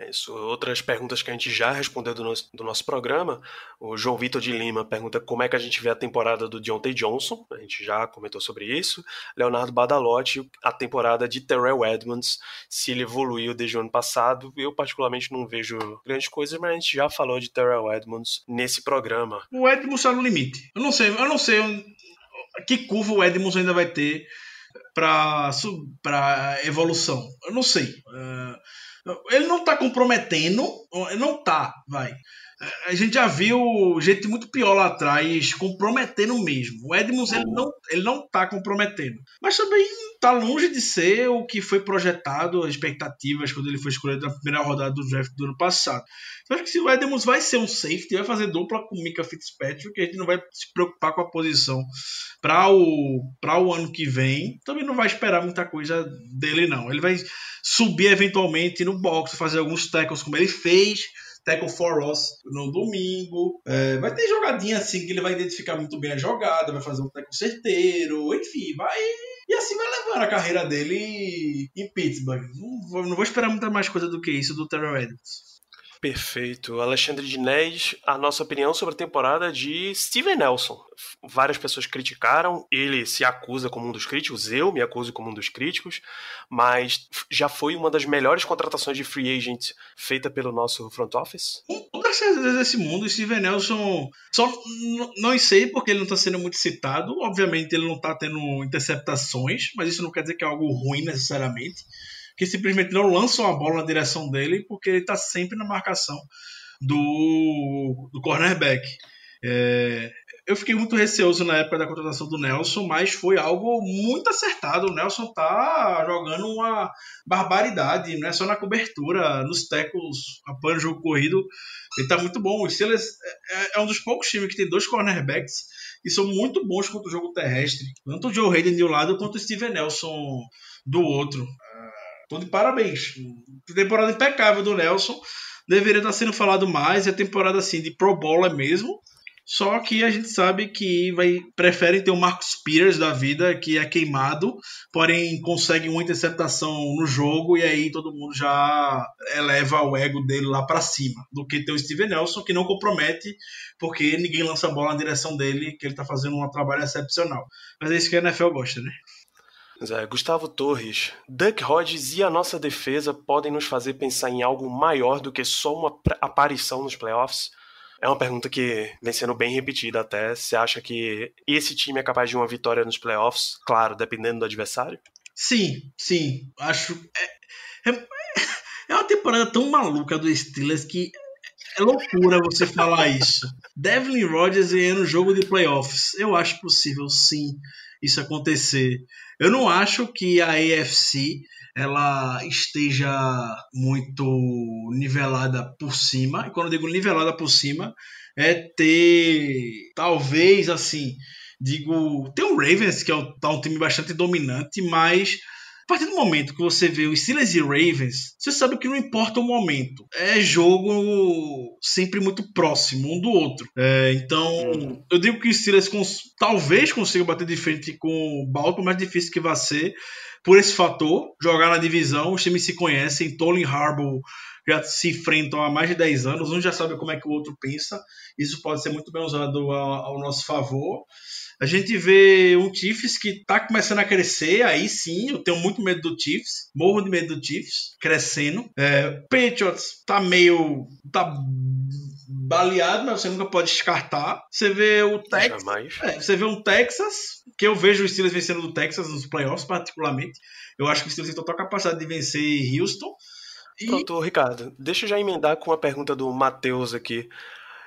É isso. Outras perguntas que a gente já respondeu do nosso, do nosso programa. O João Vitor de Lima pergunta como é que a gente vê a temporada do Deontay Johnson. A gente já comentou sobre isso. Leonardo Badalotti, a temporada de Terrell Edmonds, se ele evoluiu desde o ano passado. Eu, particularmente, não vejo grandes coisas, mas a gente já falou de Terrell Edmonds nesse programa. O Edmonds está no limite. Eu não sei, eu não sei que curva o Edmonds ainda vai ter para evolução. Eu não sei. Uh, ele não está comprometendo, não tá, vai. A gente já viu gente muito pior lá atrás comprometendo mesmo. O Edmonds ele não, ele não tá comprometendo. Mas também tá longe de ser o que foi projetado, as expectativas quando ele foi escolhido na primeira rodada do draft do ano passado. Eu acho que se o Edmonds vai ser um safety, vai fazer dupla com o Mika Fitzpatrick, que a gente não vai se preocupar com a posição para o, o ano que vem, também não vai esperar muita coisa dele, não. Ele vai subir eventualmente no box, fazer alguns tackles como ele fez Tackle for Us no domingo. É, vai ter jogadinha assim que ele vai identificar muito bem a jogada, vai fazer um tackle certeiro, enfim, vai. E assim vai levando a carreira dele em Pittsburgh. Não, não vou esperar muita mais coisa do que isso do Terrell Edmonds. Perfeito. Alexandre Dinés, a nossa opinião sobre a temporada de Steven Nelson. Várias pessoas criticaram, ele se acusa como um dos críticos, eu me acuso como um dos críticos, mas já foi uma das melhores contratações de free agent feita pelo nosso front office? Certeza desse mundo, Steven Nelson, só não sei porque ele não está sendo muito citado, obviamente ele não está tendo interceptações, mas isso não quer dizer que é algo ruim necessariamente que simplesmente não lançam a bola na direção dele porque ele está sempre na marcação do, do cornerback. É, eu fiquei muito receoso na época da contratação do Nelson, mas foi algo muito acertado. O Nelson tá jogando uma barbaridade, não é só na cobertura, nos tackles, apoio o jogo corrido. Ele tá muito bom. O Steelers é, é, um dos poucos times que tem dois cornerbacks e são muito bons contra o jogo terrestre. Tanto o Joe Hayden de um lado quanto o Steven Nelson do outro. Tô de parabéns. Temporada impecável do Nelson. Deveria estar sendo falado mais. É temporada assim de Pro Bowl mesmo. Só que a gente sabe que vai preferem ter o Marcus Peters da vida, que é queimado, porém consegue uma interceptação no jogo e aí todo mundo já eleva o ego dele lá para cima, do que ter o Steven Nelson, que não compromete, porque ninguém lança a bola na direção dele, que ele tá fazendo um trabalho excepcional. Mas é isso que a NFL gosta, né? É, Gustavo Torres, Duck Hodges e a nossa defesa podem nos fazer pensar em algo maior do que só uma aparição nos playoffs? É uma pergunta que vem sendo bem repetida até. Você acha que esse time é capaz de uma vitória nos playoffs? Claro, dependendo do adversário? Sim, sim. Acho. É, é, É uma temporada tão maluca do Steelers que é loucura você falar isso. Devlin Rodgers ganhando jogo de playoffs. Eu acho possível, sim, isso acontecer. Eu não acho que a AFC ela esteja muito nivelada por cima. E quando eu digo nivelada por cima, é ter talvez assim, digo, tem o Ravens que é um, tá um time bastante dominante, mas a partir do momento que você vê os Steelers e Ravens, você sabe que não importa o momento. É jogo sempre muito próximo um do outro. É, então, uhum. eu digo que os Steelers cons talvez consigam bater de frente com o Baltimore, mais difícil que vai ser por esse fator. Jogar na divisão, os times se conhecem, Tolin Harbour já se enfrentam há mais de 10 anos, um já sabe como é que o outro pensa. Isso pode ser muito bem usado ao, nosso favor. A gente vê um Chiefs que está começando a crescer, aí sim, eu tenho muito medo do Chiefs, morro de medo do Chiefs, crescendo. É, Patriots tá meio. tá baleado, mas você nunca pode descartar. Você vê o Texas. É, você vê um Texas, que eu vejo os Steelers vencendo do Texas nos playoffs, particularmente. Eu acho que o Steelers tem total capacidade de vencer Houston. E... Pronto, Ricardo, deixa eu já emendar com a pergunta do Matheus aqui.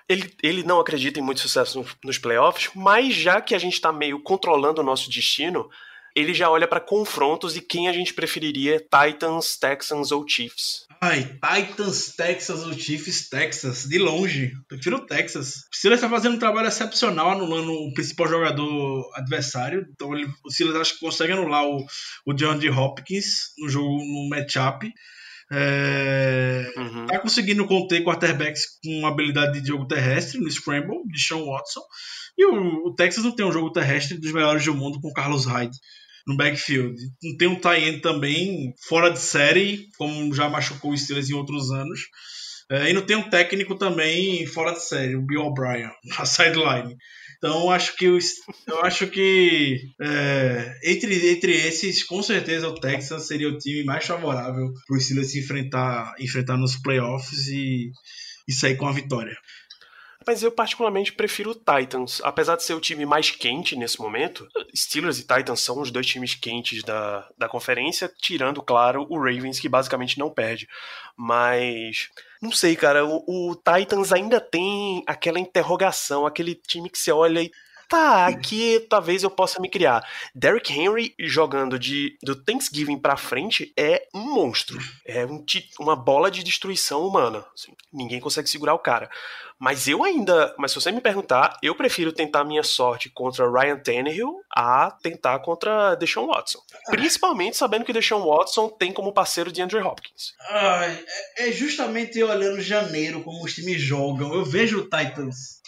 Ele, ele não acredita em muito sucesso nos, playoffs, mas já que a gente está meio controlando o nosso destino, ele já olha para confrontos e quem a gente preferiria, Titans, Texans ou Chiefs. Ai, Titans, Texas ou Chiefs, Texas, de longe. Prefiro o Texas. O Steelers está fazendo um trabalho excepcional anulando o principal jogador adversário. Então ele, o Steelers acho que consegue anular o, o John D. Hopkins no jogo, no matchup. É, uhum. Tá conseguindo conter quarterbacks com habilidade de jogo terrestre no Scramble, de Sean Watson. E o, o, Texas não tem um jogo terrestre dos melhores do mundo com Carlos Hyde no backfield. Não tem um tie também fora de série, como já machucou o Steelers em outros anos. É, e não tem um técnico também fora de série, o Bill O'Brien, <laughs> na sideline. Então acho que eu acho que é, entre, entre esses, com certeza o Texas seria o time mais favorável para o Steelers se enfrentar, enfrentar nos playoffs e, e sair com a vitória. Mas eu particularmente prefiro o Titans. Apesar de ser o time mais quente nesse momento, Steelers e Titans são os dois times quentes da, da conferência, tirando, claro, o Ravens, que basicamente não perde. Mas. Não sei, cara. O, o Titans ainda tem aquela interrogação, aquele time que você olha e tá, aqui talvez eu possa me criar. Derrick Henry jogando de do Thanksgiving para frente é um monstro. É um, uma bola de destruição humana. Assim, ninguém consegue segurar o cara. Mas eu ainda, mas se você me perguntar, eu prefiro tentar minha sorte contra Ryan Tannehill a tentar contra Deshaun Watson. Principalmente sabendo que Deshaun Watson tem como parceiro de Andrew Hopkins. Ai, é justamente olhando janeiro como os times jogam. Eu vejo o Titans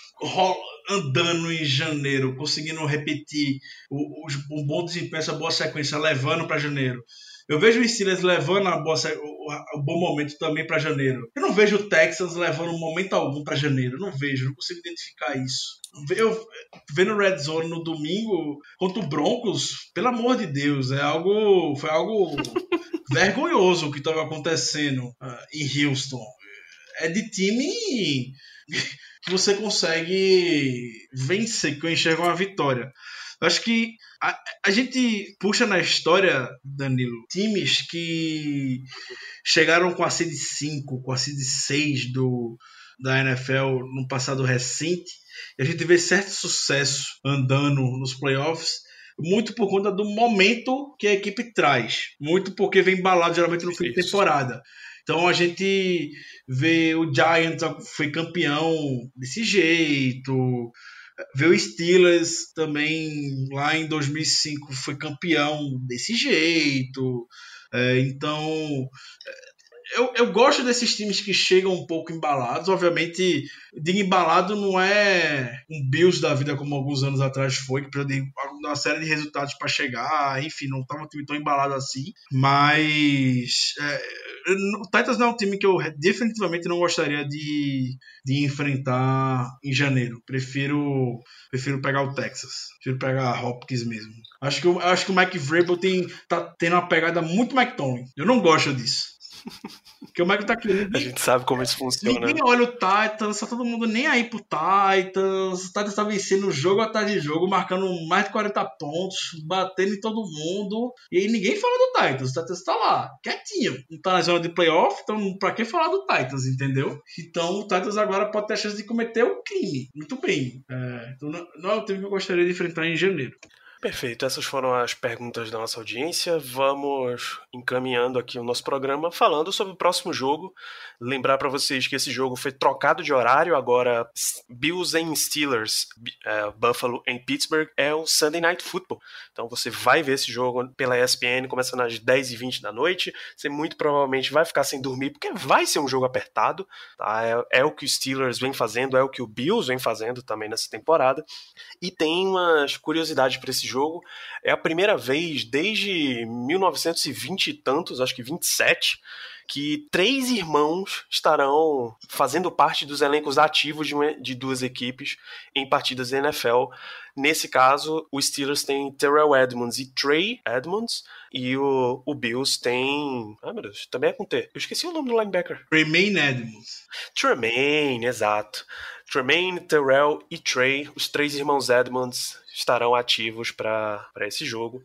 andando em janeiro, conseguindo repetir o, o, o bom desempenho, essa boa sequência, levando para janeiro. Eu vejo o Steelers levando a boa, o, o bom momento também para janeiro. Eu não vejo o Texas levando um momento algum para janeiro. Não vejo, não consigo identificar isso. Eu vendo Red Zone no domingo contra o Broncos, pelo amor de Deus, é algo, foi algo <laughs> vergonhoso o que estava acontecendo uh, em Houston. É de time que você consegue vencer, que eu enxergo uma vitória. Eu acho que a, a, gente puxa na história, Danilo, times que chegaram com a seed 5, com a seed 6 do, da NFL no passado recente, e a gente vê certo sucesso andando nos playoffs, muito por conta do momento que a equipe traz, muito porque vem embalado geralmente no fim de temporada. Então a gente vê o Giants foi campeão desse jeito, vê o Steelers também lá em 2005 foi campeão desse jeito. É, então eu, eu gosto desses times que chegam um pouco embalados. Obviamente, de embalado não é um Bills da vida como alguns anos atrás foi, que precisa de uma série de resultados para chegar. Enfim, não estava um time tão embalado assim. Mas é, o Titans não é um time que eu definitivamente não gostaria de, de enfrentar em janeiro. Prefiro prefiro pegar o Texas. Prefiro pegar Hopkins mesmo. Acho que, acho que o Mike Vrabel tem, tá tendo uma pegada muito McTominay. Eu não gosto disso. Porque o Michael tá querendo. A gente sabe como isso funciona. Ninguém olha o Titans, tá todo mundo nem aí pro Titans. O Titans tá vencendo jogo atrás de jogo, marcando mais de 40 pontos, batendo em todo mundo. E aí ninguém fala do Titans. O Titans tá lá, quietinho. Não tá na zona de playoff, então pra que falar do Titans, entendeu? Então o Titans agora pode ter a chance de cometer o crime. Muito bem. É, então não, não é o time que eu gostaria de enfrentar em janeiro. Perfeito, essas foram as perguntas da nossa audiência. Vamos encaminhando aqui o nosso programa falando sobre o próximo jogo. Lembrar para vocês que esse jogo foi trocado de horário, agora Bills em Steelers, é, Buffalo em Pittsburgh, é o Sunday Night Football. Então você vai ver esse jogo pela ESPN começando às 10h20 da noite. Você muito provavelmente vai ficar sem dormir, porque vai ser um jogo apertado. Tá? É, é o que o Steelers vem fazendo, é o que o Bills vem fazendo também nessa temporada. E tem umas curiosidades para esse jogo jogo. É a primeira vez desde 1920 e tantos, acho que 27, que três irmãos estarão fazendo parte dos elencos ativos de, uma, de duas equipes em partidas da NFL. Nesse caso, o Steelers tem Terrell Edmonds e Trey Edmonds, e o, o Bills tem. Ah, meu Deus, também é com T. Eu esqueci o nome do linebacker. Tremaine Edmonds. Tremaine, exato. Tremaine, Terrell e Trey, os três irmãos Edmonds, estarão ativos para esse jogo.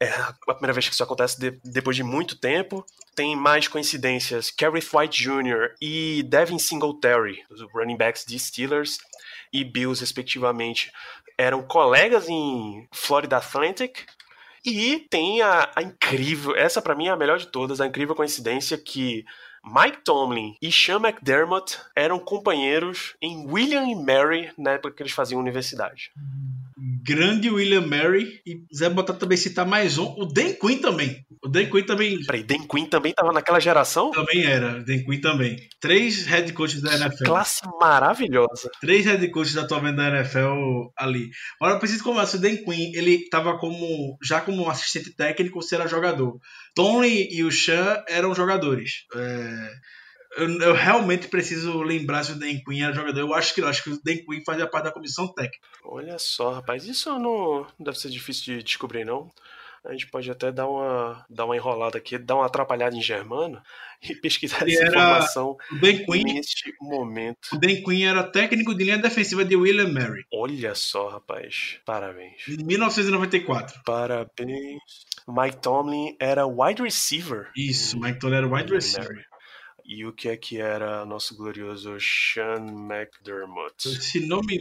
É a primeira vez que isso acontece de, depois de muito tempo. Tem mais coincidências. Kerrith White Jr. e Devin Singletary, os running backs de Steelers e Bills, respectivamente, eram colegas em Florida Atlantic. E tem a, a incrível, essa para mim é a melhor de todas, a incrível coincidência que Mike Tomlin e Sean McDermott eram companheiros em William e Mary na época que eles faziam universidade grande William Mary e Zé botar também citar mais um, o Dan Quinn também. O Dan Quinn também. Peraí, Dan Quinn também tava naquela geração? Também era, Dan Quinn também. Três head coaches da NFL. Classe maravilhosa. Três head coaches atualmente da NFL ali. Agora eu preciso conversar, o Dan Quinn, ele tava como já como assistente técnico, se era jogador. Tony e o Sean eram jogadores. É eu, eu, realmente preciso lembrar se o Dan Quinn era jogador. Eu acho que eu acho que o Dan Quinn fazia parte da comissão técnica. Olha só, rapaz, isso não, não deve ser difícil de descobrir, não. A gente pode até dar uma, dar uma enrolada aqui, dar uma atrapalhada em germano e pesquisar Ele essa era informação o Dan Quinn, neste momento. O Dan Quinn era técnico de linha defensiva de William Mary. Olha só, rapaz. Parabéns. Em 1994. Parabéns. Mike Tomlin era wide receiver. Isso, Mike Tomlin era wide receiver. E o que é que era nosso glorioso Sean McDermott? Se não me,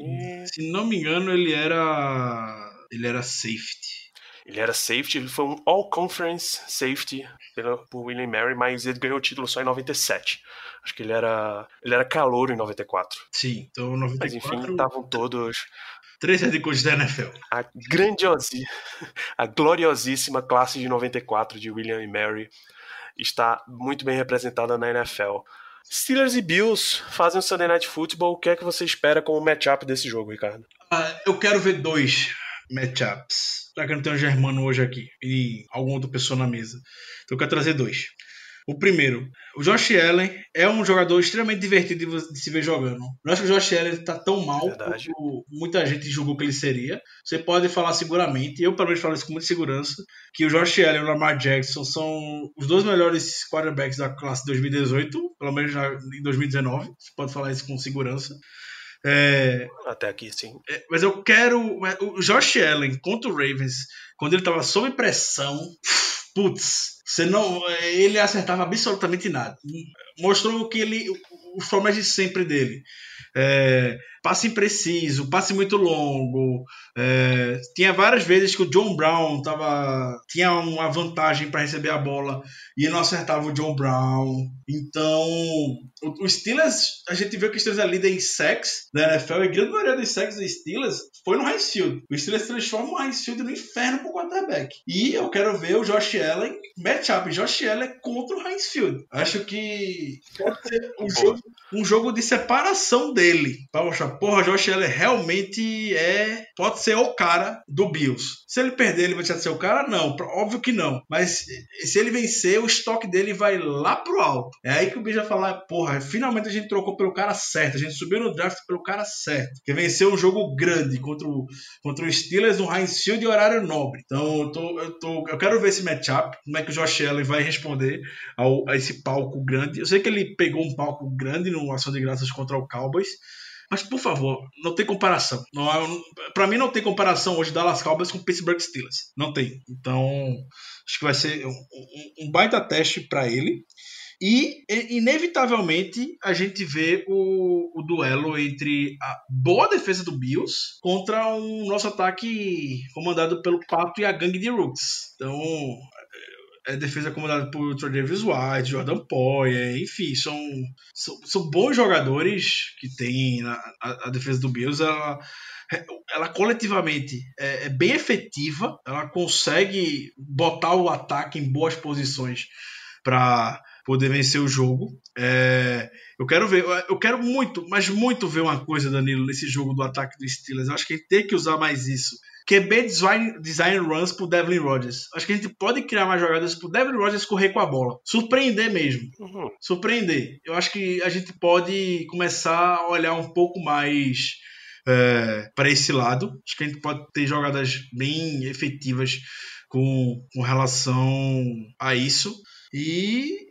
se não me engano, ele era. Ele era safety. Ele era safety, ele foi um All-Conference Safety pela, por William Mary, mas ele ganhou o título só em 97. Acho que ele era, ele era calouro em 94. Sim, então Mas 94. enfim, estavam todos Três head coaches da NFL. a grandiosi, a gloriosíssima classe de 94 de William e Mary está muito bem representada na NFL. Steelers e Bills fazem o Sunday Night Football. O que é que você espera com o matchup desse jogo, Ricardo? Ah, eu quero ver dois matchups. Já que não tenho o Germano hoje aqui e alguma outra pessoa na mesa. Então eu quero trazer dois. O primeiro, o Josh Allen é um jogador extremamente divertido de se ver jogando. Não acho que o Josh Allen tá tão mal Verdade. quanto muita gente julgou que ele seria. Você pode falar seguramente, eu pelo menos falo isso com muita segurança, que o Josh Allen e o Lamar Jackson são os dois melhores quarterbacks da classe 2018, pelo menos em 2019. Você pode falar isso com segurança. É, Até aqui, sim. é, mas eu quero. O Josh Allen contra o Ravens, quando ele tava sob pressão, putz, você não. Ele acertava absolutamente nada. Mostrou que ele. Os formas de sempre dele. É, passe impreciso, passe muito longo. é, tinha várias vezes que o John Brown tava, tinha uma vantagem para receber a bola e ele não acertava o John Brown. Então, o, o Steelers, a gente viu que o Steelers é líder em sacks da NFL e a grande maioria dos sacks dos Steelers foi no Heinz Field. O Steelers transforma o Heinz Field no inferno pro quarterback. E eu quero ver o Josh Allen, matchup Josh Allen contra o Heinz Field. Acho que pode ser um jogo, um jogo de separação dele. Pra mostrar, porra, Josh Allen realmente é. Pode ser o cara do Bills. Se ele perder, ele vai deixar de ser o cara? Não, óbvio que não. Mas se ele vencer, o estoque dele vai lá pro alto. É aí que o Bills vai falar, porra, finalmente a gente trocou pelo cara certo. A gente subiu no draft pelo cara certo. Que venceu um jogo grande contra o, contra o Steelers no Heinz Field de horário nobre. Então eu, tô, eu, tô, eu quero ver esse matchup, como é que o Josh Allen vai responder ao, a esse palco grande. Eu sei que ele pegou um palco grande no Ação de Graças contra o Cowboys, mas, por favor, não tem comparação. Não, para mim, não tem comparação hoje Dallas Cowboys com Pittsburgh Steelers. Não tem. Então, acho que vai ser um, um, baita teste para ele. E, inevitavelmente, a gente vê o, o, duelo entre a boa defesa do Bills contra um nosso ataque comandado pelo Pato e a gangue de Rooks. Então, é defesa comandada por Troy Davis White, Jordan Poyer, enfim, são, são, são, bons jogadores que tem na, a, a defesa do Bills. Ela, ela coletivamente é, é, bem efetiva, ela consegue botar o ataque em boas posições para poder vencer o jogo. É, eu quero ver, eu quero muito, mas muito ver uma coisa, Danilo, nesse jogo do ataque do Steelers. Eu acho que tem que usar mais isso. QB design, design runs pro Devlin Rodgers. Acho que a gente pode criar mais jogadas pro Devlin Rodgers correr com a bola. Surpreender mesmo. Uhum. Surpreender. Eu acho que a gente pode começar a olhar um pouco mais é, para esse lado. Acho que a gente pode ter jogadas bem efetivas com, com relação a isso. E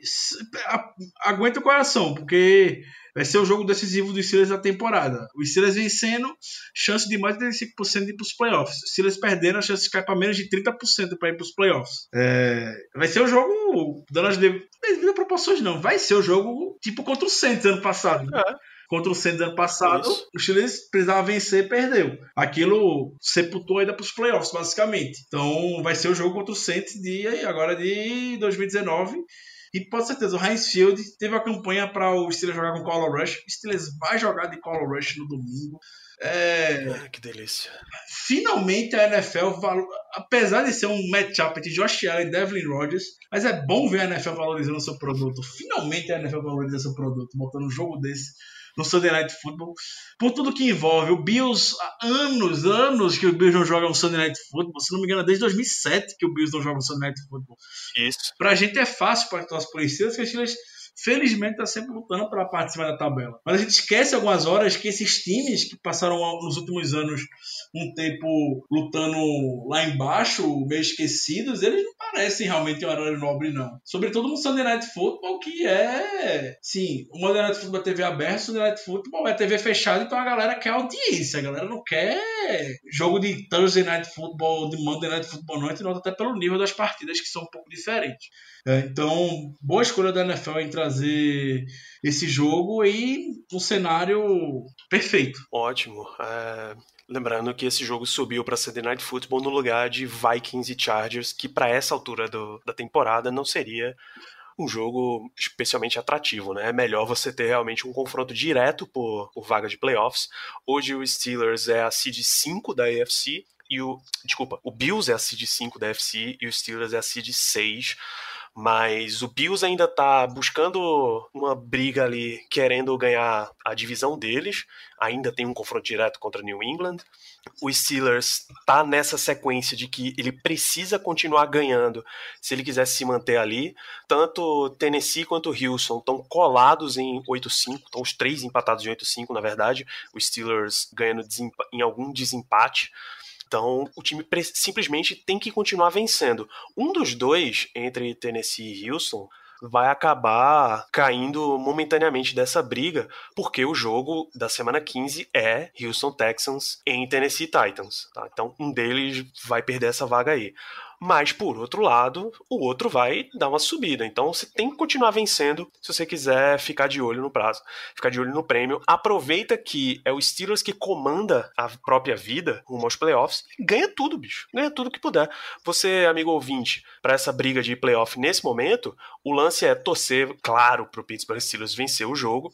aguenta o coração, porque vai ser o jogo decisivo dos Steelers da temporada. Os Steelers vencendo, chance de mais de 35% de ir para os playoffs. Os Steelers perdendo, a chance cai para menos de 30% para ir para os playoffs. É, vai ser o jogo, dando as devidas proporções, não. Vai ser o jogo tipo contra o Saints ano passado. Né? É contra o Saints ano passado, Isso. o Steelers precisava vencer e perdeu. Aquilo sepultou ainda para os playoffs, basicamente. Então vai ser o jogo contra o Saints de agora de 2019. E pode certeza, o Heinz Field teve a campanha para o Steelers jogar com Color Rush. O Steelers vai jogar de Color Rush no domingo. É... Ah, que delícia. Finalmente a NFL, apesar de ser um matchup entre Josh Allen e Devlin Rodgers, mas é bom ver a NFL valorizando o seu produto. Finalmente a NFL valoriza seu produto, botando um jogo desse no Sunday Night Football, por tudo que envolve. O Bills, há anos, anos que o Bills não joga um Sunday Night Football, se não me engano, desde 2007 que o Bills não joga um Sunday Night Football. Isso. Pra gente é fácil para os policiais, que as Steelers felizmente está sempre lutando para participar da tabela. Mas a gente esquece algumas horas que esses times que passaram nos últimos anos um tempo lutando lá embaixo, meio esquecidos, eles não parecem realmente um horário nobre, não. Sobretudo no Sunday Night Football, que é. Sim, o Monday Night Football é TV aberta, o Sunday Night Football é TV fechada, então a galera quer audiência, a galera não quer jogo de Thursday Night Football, de Monday Night Football, não, e até pelo nível das partidas que são um pouco diferentes. É, então, boa escolha da NFL em trazer esse jogo e um cenário perfeito. Ótimo. É... Lembrando que esse jogo subiu para Sunday Night Football no lugar de Vikings e Chargers, que para essa altura do, da temporada não seria um jogo especialmente atrativo, né? É melhor você ter realmente um confronto direto por, por vaga de playoffs. Hoje o Steelers é a seed 5 da AFC e o desculpa, o Bills é a seed 5 da AFC e o Steelers é a seed 6 mas o Bills ainda tá buscando uma briga ali, querendo ganhar a divisão deles. Ainda tem um confronto direto contra New England. O Steelers tá nessa sequência de que ele precisa continuar ganhando se ele quiser se manter ali. Tanto Tennessee quanto Houston estão colados em 8-5, estão os três empatados em 8-5, na verdade. O Steelers ganhando em algum desempate. Então, o time simplesmente tem que continuar vencendo. Um dos dois, entre Tennessee e Houston, vai acabar caindo momentaneamente dessa briga, porque o jogo da semana 15 é Houston Texans em Tennessee Titans. Tá? Então, um deles vai perder essa vaga aí. Mas, por outro lado, o outro vai dar uma subida. Então você tem que continuar vencendo se você quiser ficar de olho no prazo, ficar de olho no prêmio. Aproveita que é o Steelers que comanda a própria vida rumo aos playoffs. Ganha tudo, bicho. Ganha tudo que puder. Você, amigo ouvinte, para essa briga de playoff nesse momento, o lance é torcer, claro, para o Pittsburgh Steelers vencer o jogo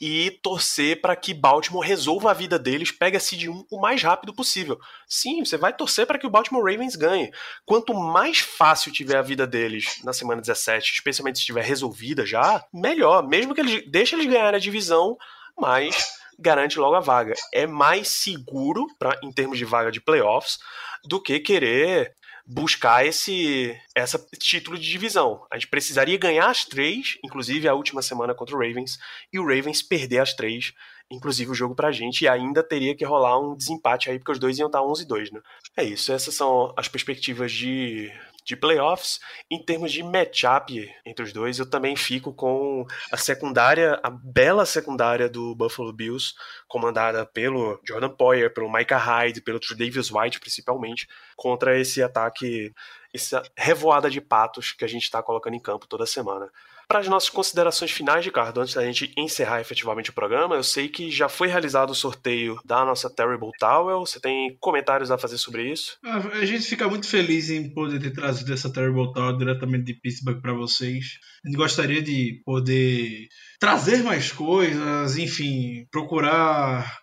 e torcer para que Baltimore resolva a vida deles, pegue a seed 1 o mais rápido possível. Sim, você vai torcer para que o Baltimore Ravens ganhe. Quanto mais fácil tiver a vida deles na semana 17, especialmente se estiver resolvida já, melhor. Mesmo que eles deixem eles ganharem a divisão, mas garante logo a vaga. É mais seguro pra, em termos de vaga de playoffs do que querer buscar esse essa título de divisão. A gente precisaria ganhar as três, inclusive a última semana contra o Ravens, e o Ravens perder as três, inclusive o jogo pra gente, e ainda teria que rolar um desempate aí, porque os dois iam estar 11 e 2, né? É isso, essas são as perspectivas de de playoffs. Em termos de matchup entre os dois, eu também fico com a secundária, a bela secundária do Buffalo Bills, comandada pelo Jordan Poyer, pelo Micah Hyde, pelo Davis White principalmente, contra esse ataque, essa revoada de patos que a gente está colocando em campo toda semana para as nossas considerações finais, Ricardo, antes da gente encerrar efetivamente o programa, eu sei que já foi realizado o sorteio da nossa Terrible Towel. Você tem comentários a fazer sobre isso? A gente fica muito feliz em poder ter trazido essa Terrible Towel diretamente de Pittsburgh para vocês. A gente gostaria de poder trazer mais coisas, enfim, procurar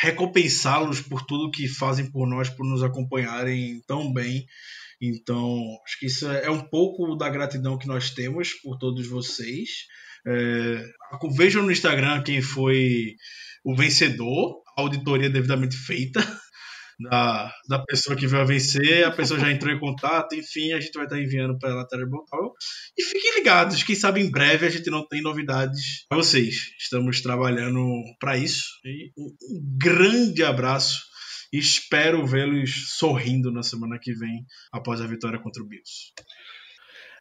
recompensá-los por tudo que fazem por nós, por nos acompanharem tão bem. Então, acho que isso é um pouco da gratidão que nós temos por todos vocês. É, vejam no Instagram quem foi o vencedor, a auditoria devidamente feita <laughs> da, da pessoa que a vencer, a pessoa já entrou em contato, enfim, a gente vai estar enviando para a Botal. E fiquem ligados, quem sabe em breve a gente não tem novidades para vocês. Estamos trabalhando para isso. E um grande abraço espero vê-los sorrindo na semana que vem após a vitória contra o Bills.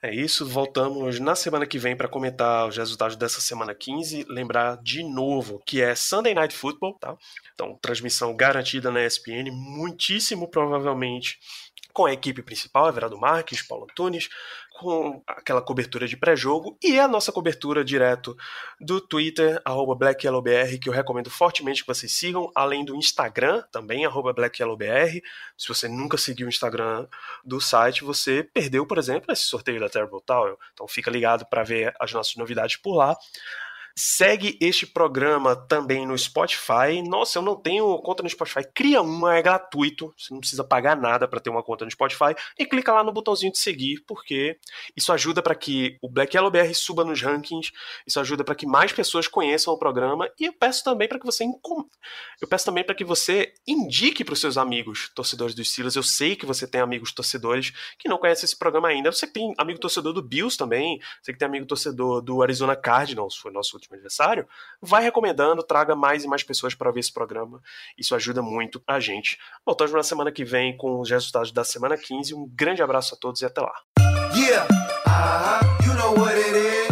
É isso, voltamos na semana que vem para comentar os resultados dessa semana 15. Lembrar de novo que é Sunday Night Football, tá? Então, transmissão garantida na ESPN, muitíssimo provavelmente com a equipe principal, Everardo Marques, Paulo Antunes, com aquela cobertura de pré-jogo e a nossa cobertura direto do Twitter, BlackYellowBR, que eu recomendo fortemente que vocês sigam, além do Instagram, também, BlackYellowBR. Se você nunca seguiu o Instagram do site, você perdeu, por exemplo, esse sorteio da Terrible Tower. Então fica ligado para ver as nossas novidades por lá. Segue este programa também no Spotify. Nossa, eu não tenho conta no Spotify. Cria uma, é gratuito. Você não precisa pagar nada para ter uma conta no Spotify. E clica lá no botãozinho de seguir, porque isso ajuda para que o Black Yellow BR suba nos rankings. Isso ajuda para que mais pessoas conheçam o programa. E eu peço também para que você eu peço também para que você indique para os seus amigos torcedores dos Steelers. Eu sei que você tem amigos torcedores que não conhecem esse programa ainda. Você tem amigo torcedor do Bills também. Você que tem amigo torcedor do Arizona Cardinals, foi nosso último aniversário, vai recomendando, traga mais e mais pessoas para ver esse programa. Isso ajuda muito a gente. Voltamos na semana que vem com os resultados da semana 15. Um grande abraço a todos e até lá. Yeah. Uh-huh. You know